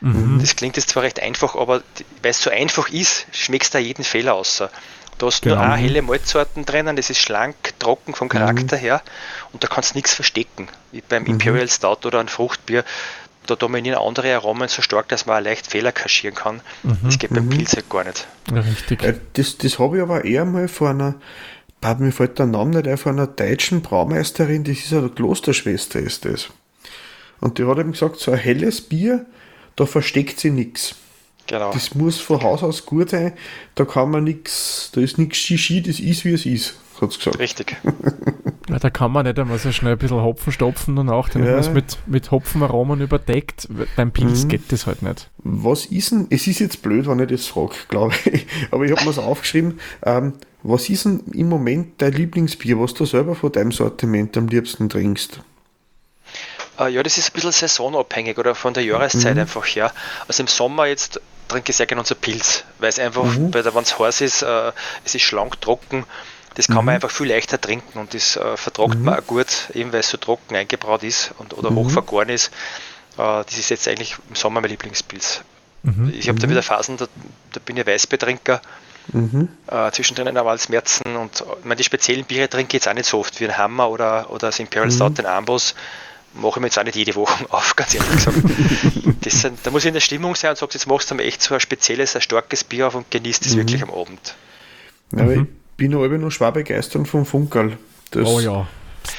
Mhm. Das klingt jetzt zwar recht einfach, aber weil es so einfach ist, schmeckst du da jeden Fehler außer. Du hast genau. nur auch helle Malzsorten drinnen, das ist schlank, trocken vom Charakter mhm. her und da kannst du nichts verstecken. Wie beim mhm. Imperial Stout oder ein Fruchtbier, da dominieren andere Aromen so stark, dass man auch leicht Fehler kaschieren kann. Mhm. Das geht beim mhm. Pilz halt gar nicht. richtig. Äh, das, das habe ich aber eher mal vor einer, mir fällt der Name nicht ein, von einer deutschen Braumeisterin, das ist eine Klosterschwester, ist das. Und die hat eben gesagt, so ein helles Bier, da versteckt sie nichts. Genau. Das muss von Haus aus gut sein. Da kann man nichts, da ist nichts Shishi, das ist wie es ist, hat sie gesagt. Richtig. ja, da kann man nicht einmal so schnell ein bisschen Hopfen stopfen und auch, damit ja. man es mit, mit Hopfenaromen überdeckt. Beim Pilz mhm. geht das halt nicht. Was ist denn, es ist jetzt blöd, wenn ich das frage, glaube ich, aber ich habe mir es aufgeschrieben. Ähm, was ist denn im Moment dein Lieblingsbier, was du selber von deinem Sortiment am liebsten trinkst? Uh, ja, das ist ein bisschen saisonabhängig oder von der Jahreszeit mhm. einfach her. Also im Sommer jetzt trinke ich sehr gerne unser Pilz, weil es einfach, mhm. wenn es heiß ist, äh, es ist schlank, trocken, das kann mhm. man einfach viel leichter trinken und das äh, vertragt mhm. man auch gut, eben weil es so trocken eingebraut ist und, oder mhm. hoch vergoren ist. Äh, das ist jetzt eigentlich im Sommer mein Lieblingspilz. Mhm. Ich habe da mhm. wieder Phasen, da, da bin ich Weißbiertrinker, mhm. äh, zwischendrin aber als Märzen und äh, ich meine, die speziellen Biere trinke ich jetzt auch nicht so oft wie ein Hammer oder, oder das Imperial Stout, den Amboss mache ich mir jetzt auch nicht jede Woche auf, ganz ehrlich gesagt. das sind, da muss ich in der Stimmung sein und sagst, jetzt machst du mir echt so ein spezielles, ein starkes Bier auf und genießt es mhm. wirklich am Abend. Ja, mhm. ich bin aber noch schwer begeistert vom Funkerl. oh ja.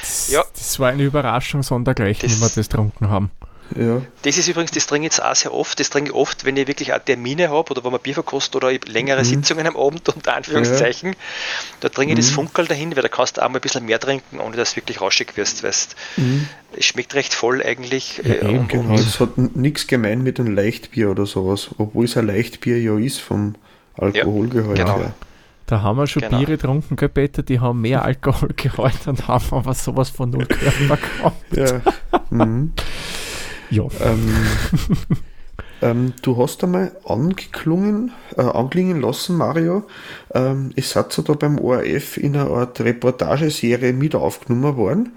Das, ja. das war eine Überraschung sondergleichen, wie wir das getrunken haben. Ja. Das ist übrigens, das trinke ich jetzt auch sehr oft. Das trinke ich oft, wenn ich wirklich auch Termine habe oder wenn man Bier verkostet oder längere mhm. Sitzungen am Abend, unter Anführungszeichen. Ja. Da trinke ich mhm. das Funkel dahin, weil da kannst du auch mal ein bisschen mehr trinken, ohne dass du wirklich rauschig wirst. Weißt. Mhm. Es schmeckt recht voll eigentlich. Ja, äh, und, genau. Es hat nichts gemein mit einem Leichtbier oder sowas, obwohl es ein Leichtbier ja ist vom Alkoholgehalt genau. her. Da haben wir schon genau. Biere getrunken, gell, Peter, die haben mehr Alkoholgehalt und haben aber sowas von null Körper gehabt. Ja. Mhm. Ja. Ähm, ähm, du hast einmal angeklungen, äh, anklingen lassen, Mario. Ähm, es hat ja da beim ORF in einer Art Reportageserie mit aufgenommen worden.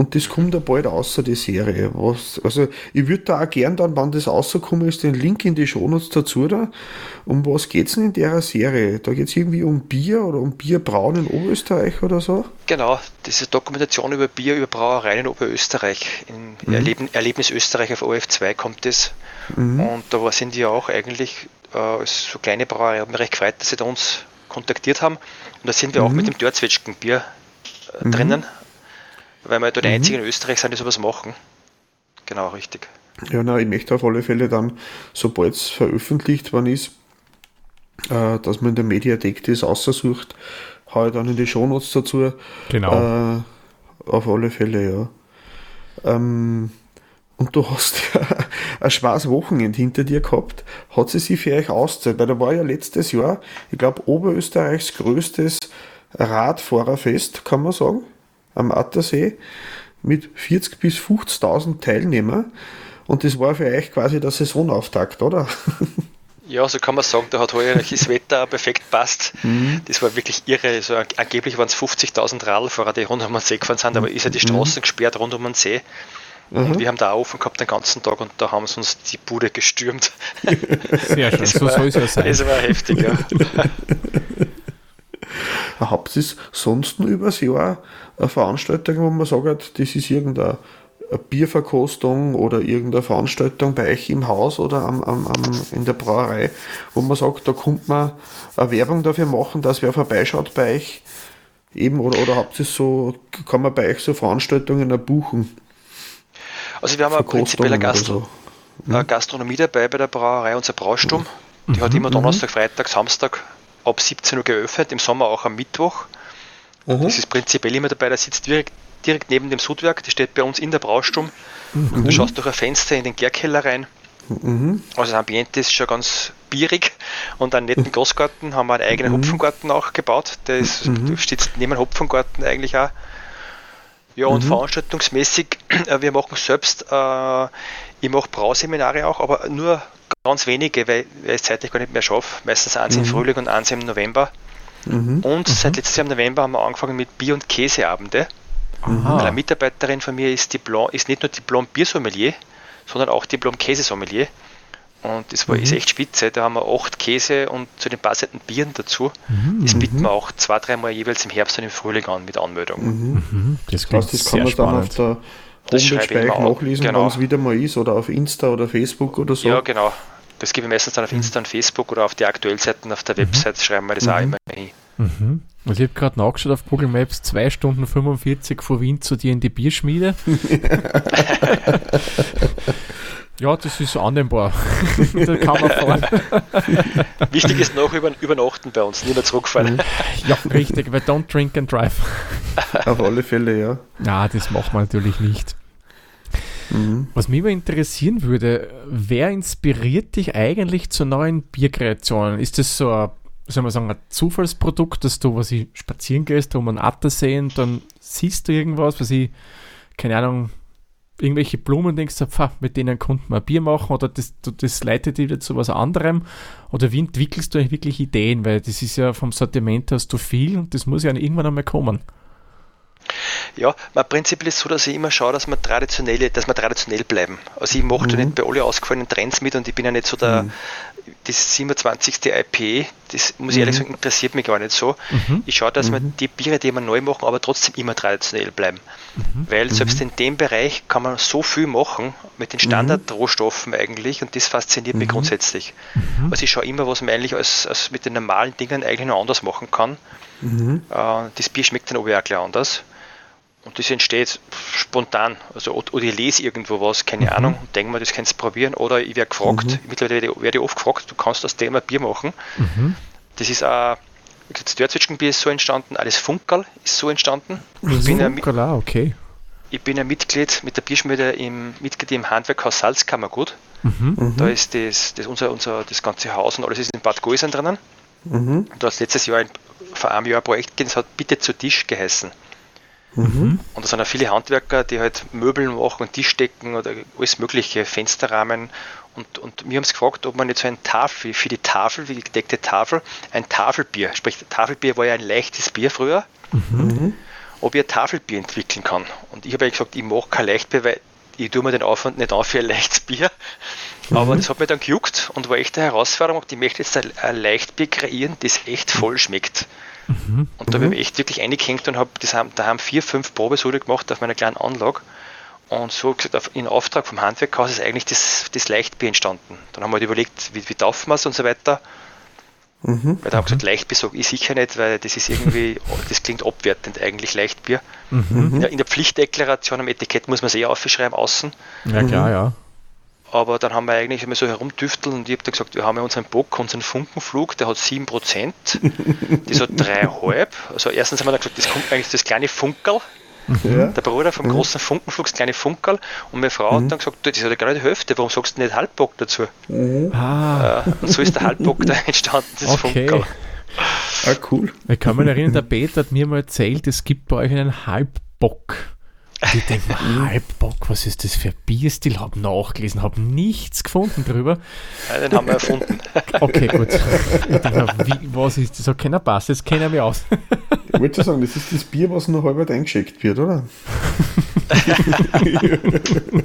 Und das kommt ja bald außer die Serie. Was, also ich würde da auch gern dann, wann das rausgekommen ist, den Link in die Shownotes dazu da. Um was geht es denn in der Serie? Da geht es irgendwie um Bier oder um Bierbrauen in Oberösterreich oder so? Genau, diese Dokumentation über Bier, über Brauereien in Oberösterreich. In mhm. Erleben, Erlebnis Österreich auf OF2 kommt das. Mhm. Und da sind wir auch eigentlich äh, so kleine Brauerei. Hat mich recht gefreut, dass sie da uns kontaktiert haben. Und da sind wir mhm. auch mit dem Dörzwetschgenbier äh, mhm. drinnen weil wir da die mhm. einzigen in Österreich sind, die sowas machen. Genau, richtig. Ja, na, ich möchte auf alle Fälle dann, sobald es veröffentlicht worden ist, äh, dass man in der Mediathek das aussucht, haue ich dann in die Shownotes dazu. Genau. Äh, auf alle Fälle, ja. Ähm, und du hast ja ein schweres Wochenende hinter dir gehabt. Hat sie sich für euch auszahlt? Weil da war ja letztes Jahr, ich glaube, Oberösterreichs größtes Radfahrerfest, kann man sagen am Attersee mit 40.000 bis 50.000 Teilnehmern. Und das war für euch quasi der Saisonauftakt, oder? Ja, so kann man sagen, da hat heuer das Wetter perfekt passt. Mhm. Das war wirklich irre. Also, angeblich waren es 50.000 Radlfahrer, die rund um den See gefahren sind, aber ist ja die mhm. Straßen mhm. gesperrt rund um den See. Mhm. Und wir haben da offen gehabt den ganzen Tag und da haben sie uns die Bude gestürmt. Sehr schön, so soll es ja sein. Das war heftig, ja. Habt ihr sonst übers Jahr eine Veranstaltung, wo man sagt, das ist irgendeine Bierverkostung oder irgendeine Veranstaltung bei euch im Haus oder am, am, am, in der Brauerei, wo man sagt, da kommt man eine Werbung dafür machen, dass wer vorbeischaut bei euch eben oder, oder habt ihr so, kann man bei euch so Veranstaltungen buchen? Also wir haben eine prinzipielle Gastro. So. mhm. Gastronomie dabei bei der Brauerei, unser Brausturm. Die mhm. hat immer Donnerstag, Freitag, Samstag ab 17 Uhr geöffnet, im Sommer auch am Mittwoch. Mhm. Das ist prinzipiell immer dabei, der sitzt direkt, direkt neben dem Sudwerk, die steht bei uns in der Brausturm. Mhm. Du schaust durch ein Fenster in den Gärkeller rein. Mhm. Also das Ambiente ist schon ganz bierig und einen netten Großgarten, haben wir einen eigenen mhm. Hopfengarten auch gebaut. Der ist, mhm. steht neben dem Hopfengarten eigentlich auch. Ja, und mhm. veranstaltungsmäßig, äh, wir machen selbst, äh, ich mache Brauseminare auch, aber nur ganz wenige, weil, weil ich es zeitlich gar nicht mehr schaffe. Meistens eins mhm. im Frühling und eins im November. Mhm. Und mhm. seit letztes Jahr im November haben wir angefangen mit Bier- und Käseabende. Weil eine Mitarbeiterin von mir ist, Diplom, ist nicht nur Diplom-Biersommelier, sondern auch Diplom-Käsesommelier. Und das war mhm. ist echt spitze. Da haben wir acht Käse und zu den passenden Bieren dazu. Mhm. Das bieten wir auch zwei, dreimal jeweils im Herbst und im Frühling an mit Anmeldung. Mhm. mhm. Das, das, das kann man dann auf der Homepage gleich nachlesen, genau. wenn es wieder mal ist, oder auf Insta oder Facebook oder so. Ja, genau. Das gebe ich meistens dann auf mhm. Insta und Facebook oder auf die Aktuellseiten auf der mhm. Website, schreiben wir das auch immer hin. Mhm. Also ich habe gerade nachgeschaut auf Google Maps, 2 Stunden 45 vor Wien zu dir in die Bierschmiede. Ja, das ist annehmbar. da kann man fahren. Wichtig ist noch über, übernachten bei uns, nicht mehr zurückfahren. Mhm. ja, richtig, weil don't drink and drive. Auf alle Fälle, ja. Ja, das macht man natürlich nicht. Mhm. Was mich aber interessieren würde, wer inspiriert dich eigentlich zu neuen Bierkreationen? Ist das so ein, soll man sagen, ein Zufallsprodukt, dass du, was ich spazieren gehst, um einen Atter sehen, dann siehst du irgendwas, was ich, keine Ahnung, irgendwelche Blumen denkst du, pf, mit denen konnten wir Bier machen oder das, das leitet dich zu was anderem? Oder wie entwickelst du eigentlich wirklich Ideen? Weil das ist ja vom Sortiment hast du viel und das muss ja irgendwann einmal kommen. Ja, mein Prinzip ist so, dass ich immer schaue, dass wir traditionell, dass wir traditionell bleiben. Also ich mache mhm. nicht bei alle ausgefallenen Trends mit und ich bin ja nicht so der, mhm. das 27. IP, das muss ich ehrlich mhm. sagen, interessiert mich gar nicht so. Mhm. Ich schaue, dass wir mhm. die Biere, die wir neu machen, aber trotzdem immer traditionell bleiben. Mhm. Weil selbst in dem Bereich kann man so viel machen mit den Standardrohstoffen eigentlich und das fasziniert mich grundsätzlich. Also ich schaue immer, was man eigentlich als, als mit den normalen Dingen eigentlich noch anders machen kann. Äh, das Bier schmeckt dann aber auch gleich anders. Und das entsteht spontan. Also, oder ich lese irgendwo was, keine mhm. Ahnung, und denke mir, das kannst du probieren. Oder ich werde gefragt, mhm. mittlerweile werde ich oft gefragt, du kannst aus dem ein Bier machen. Mhm. Das ist auch, das Dörzwitschgenbier ist so entstanden, alles Funkerl ist so entstanden. Ich bin, Funkerl, ein, okay. ich bin ein Mitglied mit der Bierschmiede im Mitglied im Handwerkhaus Salzkammergut. Mhm. Da ist das, das unser, unser das ganze Haus und alles ist in Bad Gäusern drinnen. Mhm. Da hat letztes Jahr ein, vor einem Jahr ein Projekt gegeben, das hat Bitte zu Tisch geheißen. Mhm. Und da sind auch viele Handwerker, die halt Möbel machen und Tischdecken oder alles mögliche, Fensterrahmen. Und, und wir haben es gefragt, ob man nicht so ein Tafel, für die Tafel, wie die gedeckte Tafel, ein Tafelbier, sprich Tafelbier war ja ein leichtes Bier früher, mhm. ob ich ein Tafelbier entwickeln kann. Und ich habe ja gesagt, ich mache kein Leichtbier, weil ich tue mir den Aufwand nicht an für ein leichtes Bier. Aber mhm. das hat mir dann gejuckt und war echt eine Herausforderung. Ich möchte jetzt ein, ein Leichtbier kreieren, das echt voll schmeckt. Mhm. Und da mhm. habe ich echt wirklich eingehängt und habe da haben vier, fünf Probesude gemacht auf meiner kleinen Anlage. Und so gesagt, in Auftrag vom Handwerkhaus ist eigentlich das, das Leichtbier entstanden. Dann haben wir halt überlegt, wie, wie taufen wir es und so weiter. Mhm. Weil da haben wir gesagt, Leichtbier sage ich sicher nicht, weil das ist irgendwie, das klingt abwertend eigentlich, Leichtbier. Mhm. In, der, in, der, Pflichtdeklaration am Etikett muss man es eh aufschreiben, außen. Ja, klar, ja. Aber dann haben wir eigentlich immer so herumtüftelt und ich habe dann gesagt, wir haben ja unseren Bock, unseren Funkenflug, der hat 7%, das hat 3,5. Also erstens haben wir dann gesagt, das kommt eigentlich das kleine Funkerl. Ja. Der Bruder vom mhm. großen Funkenflug, das kleine Funkerl. Und meine Frau mhm. hat dann gesagt, das ist ja gerade die Hälfte, warum sagst du nicht Halbbock dazu? Mhm. Ah. Äh, und so ist der Halbbock da entstanden, das okay. Funkerl. Ah, cool. Ich kann mich erinnern, der Peter hat mir mal erzählt, es gibt bei euch einen Halbbock. Ich denke Halbbock, was ist das für ein Bierstil? Habe nachgelesen, habe nichts gefunden drüber. Ja, den haben wir erfunden. Okay, gut. Ich denke, wie, was ist das? Okay, na passt, jetzt kennen wir mich aus. Ich wollte sagen, das ist das Bier, was noch halb eingeschickt wird, oder?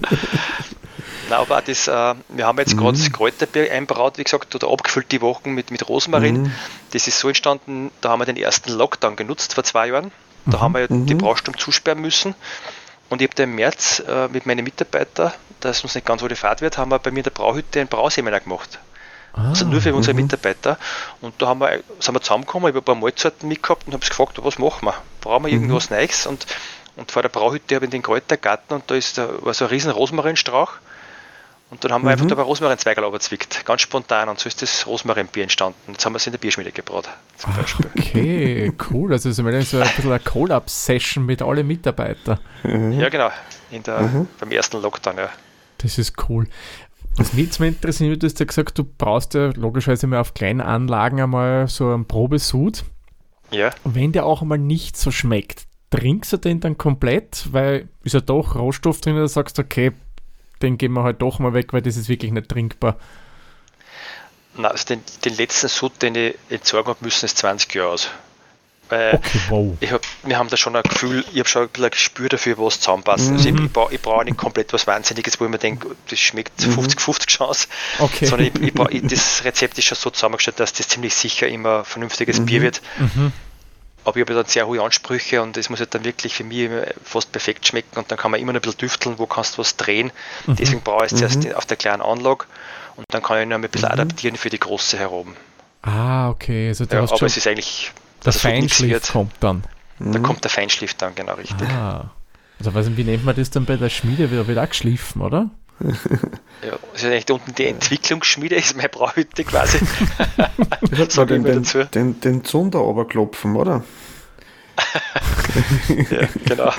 Na, aber das, äh, wir haben jetzt mhm. gerade das Kräuterbier einbraut, wie gesagt, oder abgefüllt die Wochen mit, mit Rosmarin. Mhm. Das ist so entstanden, da haben wir den ersten Lockdown genutzt vor zwei Jahren. Da mhm. haben wir ja die mhm. Brausturm zusperren müssen. Und ich habe da im März äh, mit meinen Mitarbeitern, dass uns nicht ganz so die Fahrt wird, haben wir bei mir in der Brauhütte ein Brauseminar gemacht. Ah, also nur für unsere mhm. Mitarbeiter. Und da haben wir, sind wir zusammengekommen, ich habe ein paar Mahlzeiten mitgehabt und habe gefragt, was machen wir? Brauchen wir irgendwas mhm. Neues? Und, und vor der Brauhütte habe ich den Kräutergarten und da ist da, war so ein riesen Rosmarinstrauch. Und dann haben wir mhm. einfach da bei Rosmarinzweigel abgezwickt. Ganz spontan. Und so ist das Rosmarinbier entstanden. Jetzt haben wir es in der Bierschmiede gebraut. Zum ah, Beispiel. Okay, cool. Also so ein bisschen eine Collab-Session mit allen Mitarbeitern. Mhm. Ja, genau. In der, mhm. Beim ersten Lockdown, ja. Das ist cool. Was mich jetzt mal interessiert, du hast ja gesagt, du brauchst ja logischerweise mal auf kleinen Anlagen einmal so einen Probesud. Ja. Wenn der auch einmal nicht so schmeckt, trinkst du den dann komplett? Weil ist ja doch Rohstoff drin, da sagst du, okay, den gehen wir halt doch mal weg, weil das ist wirklich nicht trinkbar. Nein, also den, den letzten Sud, den ich entsorgen habe müssen, ist 20 Jahre aus. Weil okay, wow. ich hab, wir haben da schon ein Gefühl, ich habe schon ein bisschen ein Gespür dafür, was zusammenpasst. Mhm. Also ich, ich, brauche, ich brauche nicht komplett was Wahnsinniges, wo ich mir denke, das schmeckt 50-50 mhm. Chance. Okay. Sondern ich, ich brauch, das Rezept ist schon so zusammengestellt, dass das ziemlich sicher immer ein vernünftiges mhm. Bier wird. Mhm. Aber ich habe dann sehr hohe Ansprüche und es muss halt dann wirklich für mich fast perfekt schmecken und dann kann man immer noch ein bisschen düfteln, wo kannst du was drehen. Mhm. Deswegen brauche ich es zuerst mhm. auf der kleinen Anlage und dann kann ich noch ein bisschen mhm. adaptieren für die große herum. Ah, okay. Also ja, aber es ist eigentlich. Der Feinschliff kommt dann. Da kommt der Feinschliff dann, genau richtig. Ah. Also weiß nicht, wie nennt man das dann bei der Schmiede? Wird, wird auch geschliffen, oder? Ja, also eigentlich unten die Entwicklungsschmiede ist meine Brauthütte quasi. so den, den, den, den Zunder klopfen, oder? ja, genau.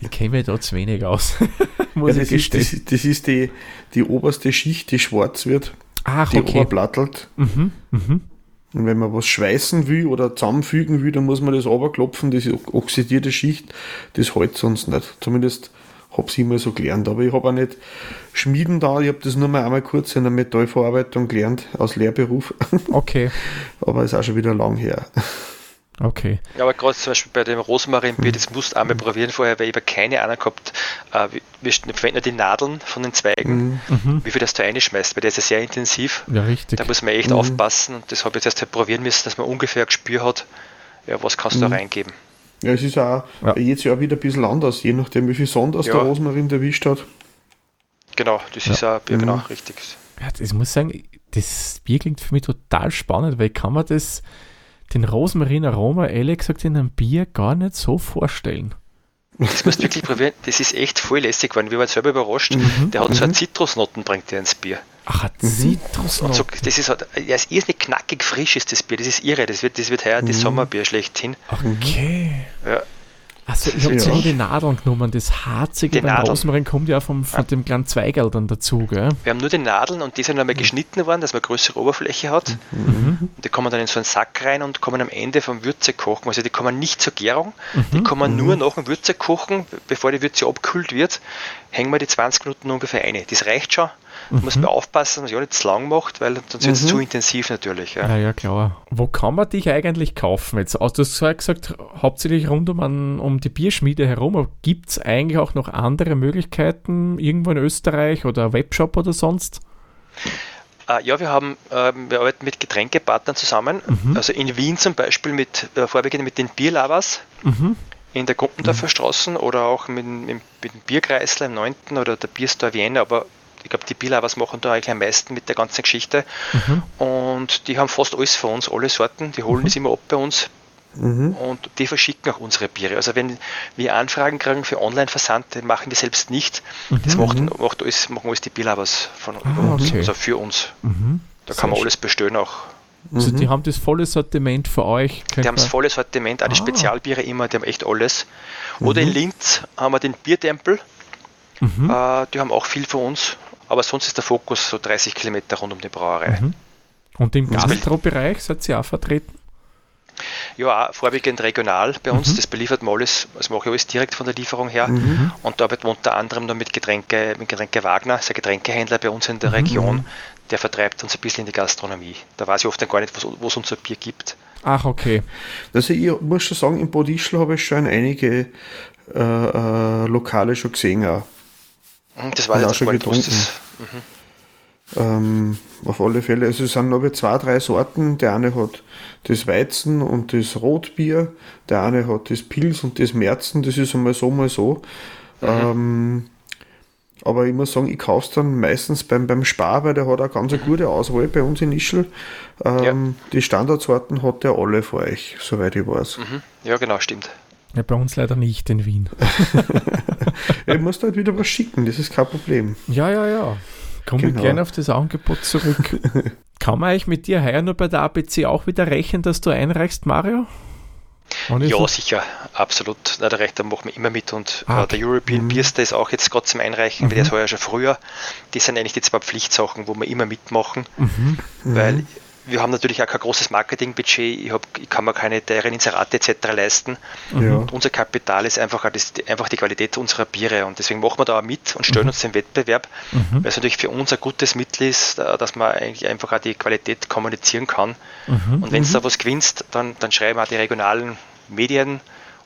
Ich kenne mich da zu wenig aus. Muss ja, das, ist, das, das, ist die, die oberste Schicht, die schwarz wird. Ach, die okay. oberblattelt. Mhm, mhm. Und wenn man was schweißen will oder zusammenfügen will, dann muss man das runterklopfen, diese oxidierte Schicht, das hält sonst nicht. Zumindest habe ich immer so gelernt. Aber ich habe auch nicht Schmieden da, ich habe das nur mal einmal kurz in der Metallverarbeitung gelernt, aus Lehrberuf. Okay. Aber ist auch schon wieder lang her. Okay. Ja, aber gerade zum Beispiel bei dem Rosmarinbier, das musst du einmal probieren vorher, weil ich habe keine Ahnung gehabt, äh, wir verwenden nur die Nadeln von den Zweigen, mhm. mhm. wie viel das da reinschmeißt, weil der ist ja sehr intensiv. Ja, richtig. Da muss man echt mhm. aufpassen und das habe ich jetzt erst halt probieren müssen, dass man ungefähr ein Gespür hat, ja, was kannst du mhm. da reingeben. Ja, es ist auch ja. jedes Jahr wieder ein bisschen anders, je nachdem, wie viel Sonne aus ja. der Rosmarin erwischt hat. Genau, das ja. ist auch Bier, genau, mhm. richtig. Ja, ich muss sagen, das Bier klingt für mich total spannend, weil kann man das, den Rosmarin-Aroma, ehrlich gesagt, in einem Bier gar nicht so vorstellen. Das musst du wirklich probieren, das ist echt voll lässig geworden. Wir waren selber überrascht. Mhm. Der hat so eine mhm. Zitrusnoten, bringt der ins Bier. Ach, hat mhm. Zitrusnoten. So, das ist halt, ja, ist irrsinnig knackig frisch ist das Bier, das ist irre. Das wird, das wird heuer mhm. das Sommerbier schlechthin. Okay. Ja. Also ich habe ja. nur die Nadeln genommen, das Harzige beim Rosmarin kommt ja vom, von dem kleinen Zweigel dann dazu, gell? Wir haben nur die Nadeln und die sind einmal mhm. geschnitten worden, dass man größere Oberfläche hat. Mhm. Die kommen dann in so einen Sack rein und kommen am Ende vom Würze kochen. Also die kommen nicht zur Gärung, mhm. die kommen nur nach dem Würze kochen, bevor die Würze abkühlt wird, hängen wir die 20 Minuten ungefähr ein. Das reicht schon. Mhm. Muss man aufpassen, dass man es ja nicht zu lang macht, weil sonst wird es mhm. zu intensiv natürlich. Ja. ja. ja, klar. Wo kann man dich eigentlich kaufen? Jetzt, also du hast gesagt, hauptsächlich rund um, an, um die Bierschmiede herum. Gibt es eigentlich auch noch andere Möglichkeiten irgendwo in Österreich oder Webshop oder sonst? Uh, ja, wir haben, uh, wir arbeiten mit Getränkepartnern zusammen. Mhm. Also in Wien zum Beispiel mit uh, vorwiegend mit den Bierlavas mhm. in der Gumpendorfer mhm. Straßen oder auch mit, mit, mit dem Bierkreisler im 9. oder der Bierstore Vienna, aber ich glaube, die Bilavas machen da eigentlich am meisten mit der ganzen Geschichte. Mhm. Und die haben fast alles für uns, alle Sorten. Die holen mhm. das immer ab bei uns. Mhm. Und die verschicken auch unsere Biere. Also wenn wir Anfragen kriegen für Online-Versand, den machen wir selbst nicht. Das mhm. macht, macht alles, machen alles die Bilavas von ah, uns, okay. also für uns. Mhm. Da kann man alles bestellen auch. Also die haben das volle Sortiment für euch. Die haben das volle Sortiment, auch die ah. Spezialbiere immer, die haben echt alles. Oder in Linz haben wir den Biertempel. Mhm. Äh, die haben auch viel für uns. Aber sonst ist der Fokus so 30 Kilometer rund um die Brauerei. Mhm. Und im Gastrobereich seid ihr auch vertreten? Ja, vorwiegend regional bei uns. Mhm. Das beliefert man alles, das mache ich alles direkt von der Lieferung her. Mhm. Und da arbeitet man unter anderem noch mit Getränke, mit Getränke Wagner, ist ein Getränkehändler bei uns in der mhm. Region. Der vertreibt uns ein bisschen in die Gastronomie. Da weiß ich oft gar nicht, wo es unser Bier gibt. Ach, okay. Also ich muss schon sagen, in Bodischl habe ich schon einige äh, äh, Lokale schon gesehen. Auch. Hm, das war ja auch schon getrunken. Mhm. Ähm, auf alle Fälle. Also es sind aber zwei, drei Sorten. Der eine hat das Weizen und das Rotbier, der eine hat das Pilz und das Märzen, das ist einmal so, mal so. Mhm. Ähm, aber ich muss sagen, ich kaufe es dann meistens beim, beim Spar, weil der hat auch ganz eine gute Auswahl bei uns in Ischl. Ähm, ja. Die Standardsorten hat der alle für euch, soweit ich weiß. Mhm. Ja, genau, stimmt. Ja, bei uns leider nicht in Wien. ich muss halt wieder was schicken, das ist kein Problem. Ja, ja, ja. Komme genau. ich gerne auf das Angebot zurück. Kann man eigentlich mit dir heuer nur bei der ABC auch wieder rechnen, dass du einreichst, Mario? Ja, sicher, absolut. Na, der Recht, da machen wir immer mit und ah, äh, der European mhm. Beers, der ist auch jetzt gerade zum Einreichen, mhm. weil der ist heuer schon früher. Die sind eigentlich die zwei Pflichtsachen, wo wir immer mitmachen, mhm. weil mhm wir haben natürlich auch kein großes Marketingbudget, ich, ich kann mir keine teuren Inserate etc. leisten. Ja. Und unser Kapital ist einfach, das, einfach die Qualität unserer Biere und deswegen machen wir da auch mit und stellen mhm. uns den Wettbewerb, mhm. weil es natürlich für uns ein gutes Mittel ist, dass man eigentlich einfach auch die Qualität kommunizieren kann. Mhm. Und wenn es da mhm. was gewinnst, dann, dann schreiben auch die regionalen Medien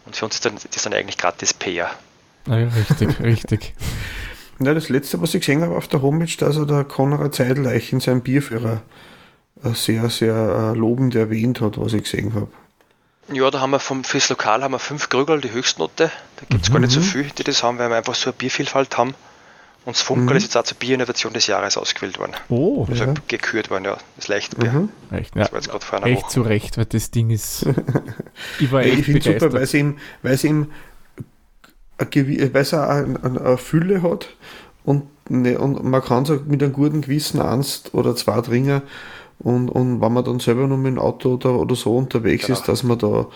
und für uns ist dann, das dann eigentlich gratis PR. Ja, richtig, richtig. Ja, das letzte, was ich gesehen habe auf der Homepage, da also der Konrad Zeidleich in seinem Bierführer sehr, sehr äh, lobend erwähnt hat, was ich gesehen habe. Ja, da haben wir vom, fürs Lokal haben wir fünf Krügel, die Höchstnote. Da gibt es mhm. gar nicht so mhm. viel, die das haben, weil wir einfach so eine Biervielfalt haben. Und das Funkel mhm. ist jetzt auch zur Bierinnovation des Jahres ausgewählt worden. Oh, also ja. gekürt worden, ja. Das Leichtbier. Mhm. Echt, ja. Das war jetzt echt zu Recht, weil das Ding ist. ich war echt ich finde super, weil es ihm, weil es ihm weil es eine, eine Fülle hat und, ne, und man kann es mit einem guten Gewissen eins oder zwei trinken und, und wenn man dann selber noch mit dem Auto oder, oder so unterwegs genau. ist, dass man da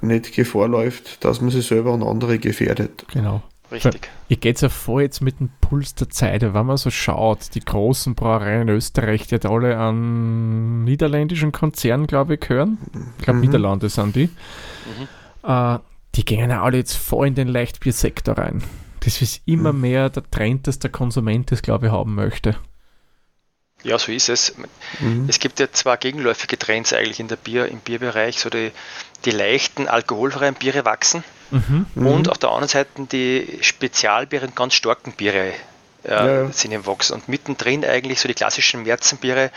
nicht Gefahr läuft, dass man sich selber und andere gefährdet. Genau. Richtig. Ich gehe jetzt ja vor jetzt mit dem Puls der Zeit, wenn man so schaut, die großen Brauereien in Österreich, die alle an niederländischen Konzernen, glaube ich, gehören. Ich glaube, mhm. Niederlande sind die. Mhm. Äh, die gehen ja alle jetzt voll in den Leichtbiersektor rein. Das ist immer mhm. mehr der Trend, dass der Konsument das, glaube ich, haben möchte. Ja, so ist es. Mhm. Es gibt ja zwei gegenläufige Trends eigentlich in der Bier, im Bierbereich. So die, die leichten alkoholfreien Biere wachsen mhm. und auf der anderen Seite die Spezialbiere und ganz starken Biere äh, ja. sind im Wachs. Und mittendrin eigentlich so die klassischen Märzenbiere,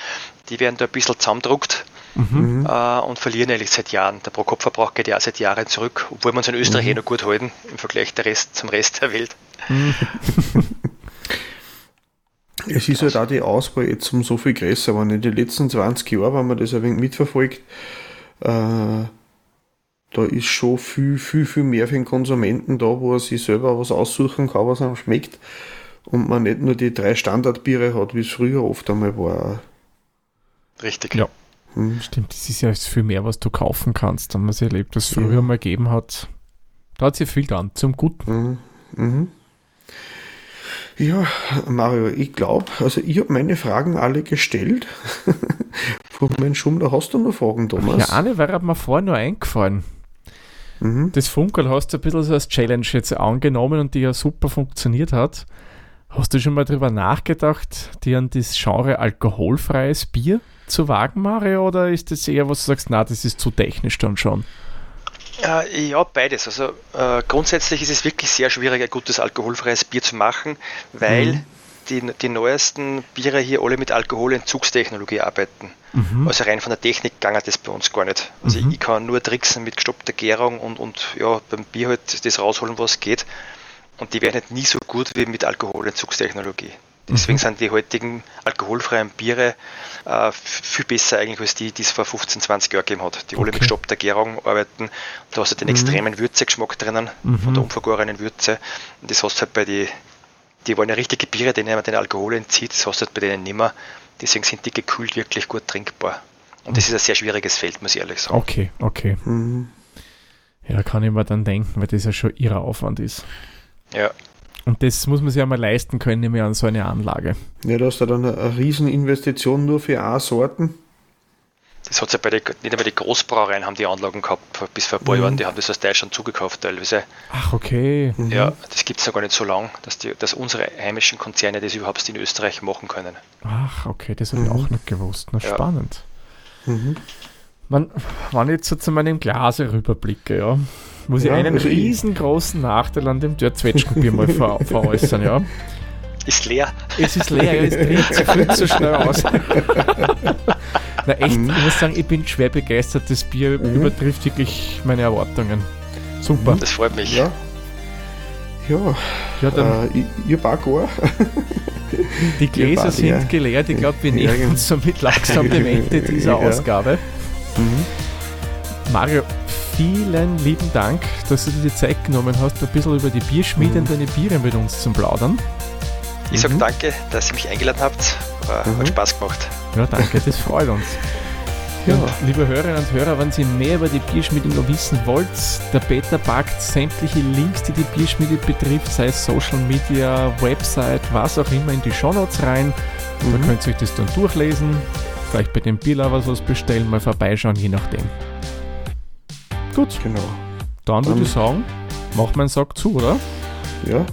die werden da ein bisschen zusammendruckt. Mhm. Äh, und verlieren eigentlich seit Jahren. Der Pro-Kopf-Verbrauch geht ja auch seit Jahren zurück, obwohl wir uns in Österreich mhm. eh noch gut halten im Vergleich der Rest, zum Rest der Welt. Es ist halt auch die Auswahl jetzt um so viel größer wenn In den letzten 20 Jahren, wenn man das ein wenig mitverfolgt, äh, da ist schon viel, viel, viel mehr für den Konsumenten da, wo er sich selber was aussuchen kann, was einem schmeckt. Und man nicht nur die drei Standardbiere hat, wie es früher oft einmal war. Richtig. Ja. Hm. Stimmt, das ist ja viel mehr, was du kaufen kannst, wenn man sich erlebt, was es früher ja. mal gegeben hat. Da hat sich viel dann zum Guten. Mhm. Mhm. Ja, Mario, ich glaube, also ich habe meine Fragen alle gestellt. Von meinem Schummler hast du noch Fragen, Thomas? Ja, eine wäre mir vorher nur eingefallen. Mhm. Das Funkel hast du ein bisschen so als Challenge jetzt angenommen und die ja super funktioniert hat. Hast du schon mal darüber nachgedacht, dir an das Genre alkoholfreies Bier zu wagen, Mario? Oder ist das eher, was du sagst, na, das ist zu technisch dann schon? Äh, ja, beides. Also äh, grundsätzlich ist es wirklich sehr schwierig, ein gutes alkoholfreies Bier zu machen, weil mhm. die, die neuesten Biere hier alle mit Alkoholentzugstechnologie arbeiten. Mhm. Also rein von der Technik ging das bei uns gar nicht. Also mhm. ich, kann nur tricksen mit gestoppter Gärung und, und ja, beim Bier halt das rausholen, was geht. Und die werden halt nie so gut wie mit Alkoholentzugstechnologie. Deswegen mhm. sind die heutigen alkoholfreien Biere äh, viel besser eigentlich als die, die es vor 15, 20 Jahren gegeben hat. Die okay. alle mit gestoppter Gärung arbeiten. Da hast du den mhm. extremen Würzegeschmack drinnen, mhm. von der unvergorenen Würze. Und das hast du halt bei die, die wollen ja richtige Biere, denen man den Alkohol entzieht, das hast du halt bei denen nimmer. Deswegen sind die gekühlt wirklich gut trinkbar. Und das ist ein sehr schwieriges Feld, muss ich ehrlich sagen. Okay, okay. Mhm. Ja, kann ich mir dann denken, weil das ja schon ihrer Aufwand ist. Ja, und das muss man sich ja mal leisten können, nämlich an so eine Anlage. Ja, da hast du dann eine Rieseninvestition nur für A-Sorten. Das hat ja bei den, nicht einmal die Großbrauereien haben die Anlagen gehabt, bis vor ein paar mhm. Jahren, die haben das aus Deutschland zugekauft teilweise. Ach, okay. Mhm. Ja, das gibt es ja gar nicht so lange, dass, die, dass unsere heimischen Konzerne das überhaupt in Österreich machen können. Ach, okay, das habe ich mhm. auch nicht gewusst. Na, ja. spannend. Mhm. Man, wenn ich jetzt so zu meinem Glase rüberblicke, ja, muss ich einen also riesengroßen Nachteil an dem Dörr-Zwetschgenbier mal ver veräußern, ja. Ist leer. Es ist leer, es dreht sich viel zu schnell aus. Na echt, mhm. ich muss sagen, ich bin schwer begeistert. Das Bier mhm. übertrifft wirklich meine Erwartungen. Super. Das freut mich. Ja. Ja, ja dann, äh, ich gar. Die Gläser sind ja. geleert. Ich glaube, wir nähern uns somit langsam dem Ende dieser ja. Ausgabe. Mhm. Mario, vielen lieben Dank, dass du dir die Zeit genommen hast, ein bisschen über die Bierschmiede und deine Biere mit uns zu plaudern. Ich sage mhm. danke, dass ihr mich eingeladen habt. War, mhm. Hat Spaß gemacht. Ja, danke, das freut uns. Ja. Liebe Hörerinnen und Hörer, wenn ihr mehr über die Bierschmiede noch wissen wollt, der Peter packt sämtliche Links, die die Bierschmiede betrifft, sei es Social Media, Website, was auch immer, in die Shownotes rein. Mhm. Da könnt ihr euch das dann durchlesen, vielleicht bei dem Bierlovers was bestellen, mal vorbeischauen, je nachdem. Gut. Genau. Dann würde ich sagen, macht mein Sack zu, oder? Ja.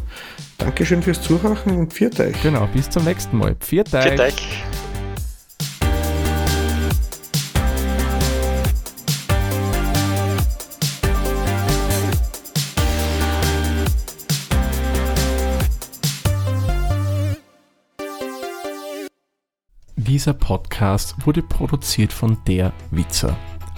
Dankeschön fürs Zuhören und viert euch. Genau, bis zum nächsten Mal. Viert euch. Viert euch. Dieser Podcast wurde produziert von der Witzer.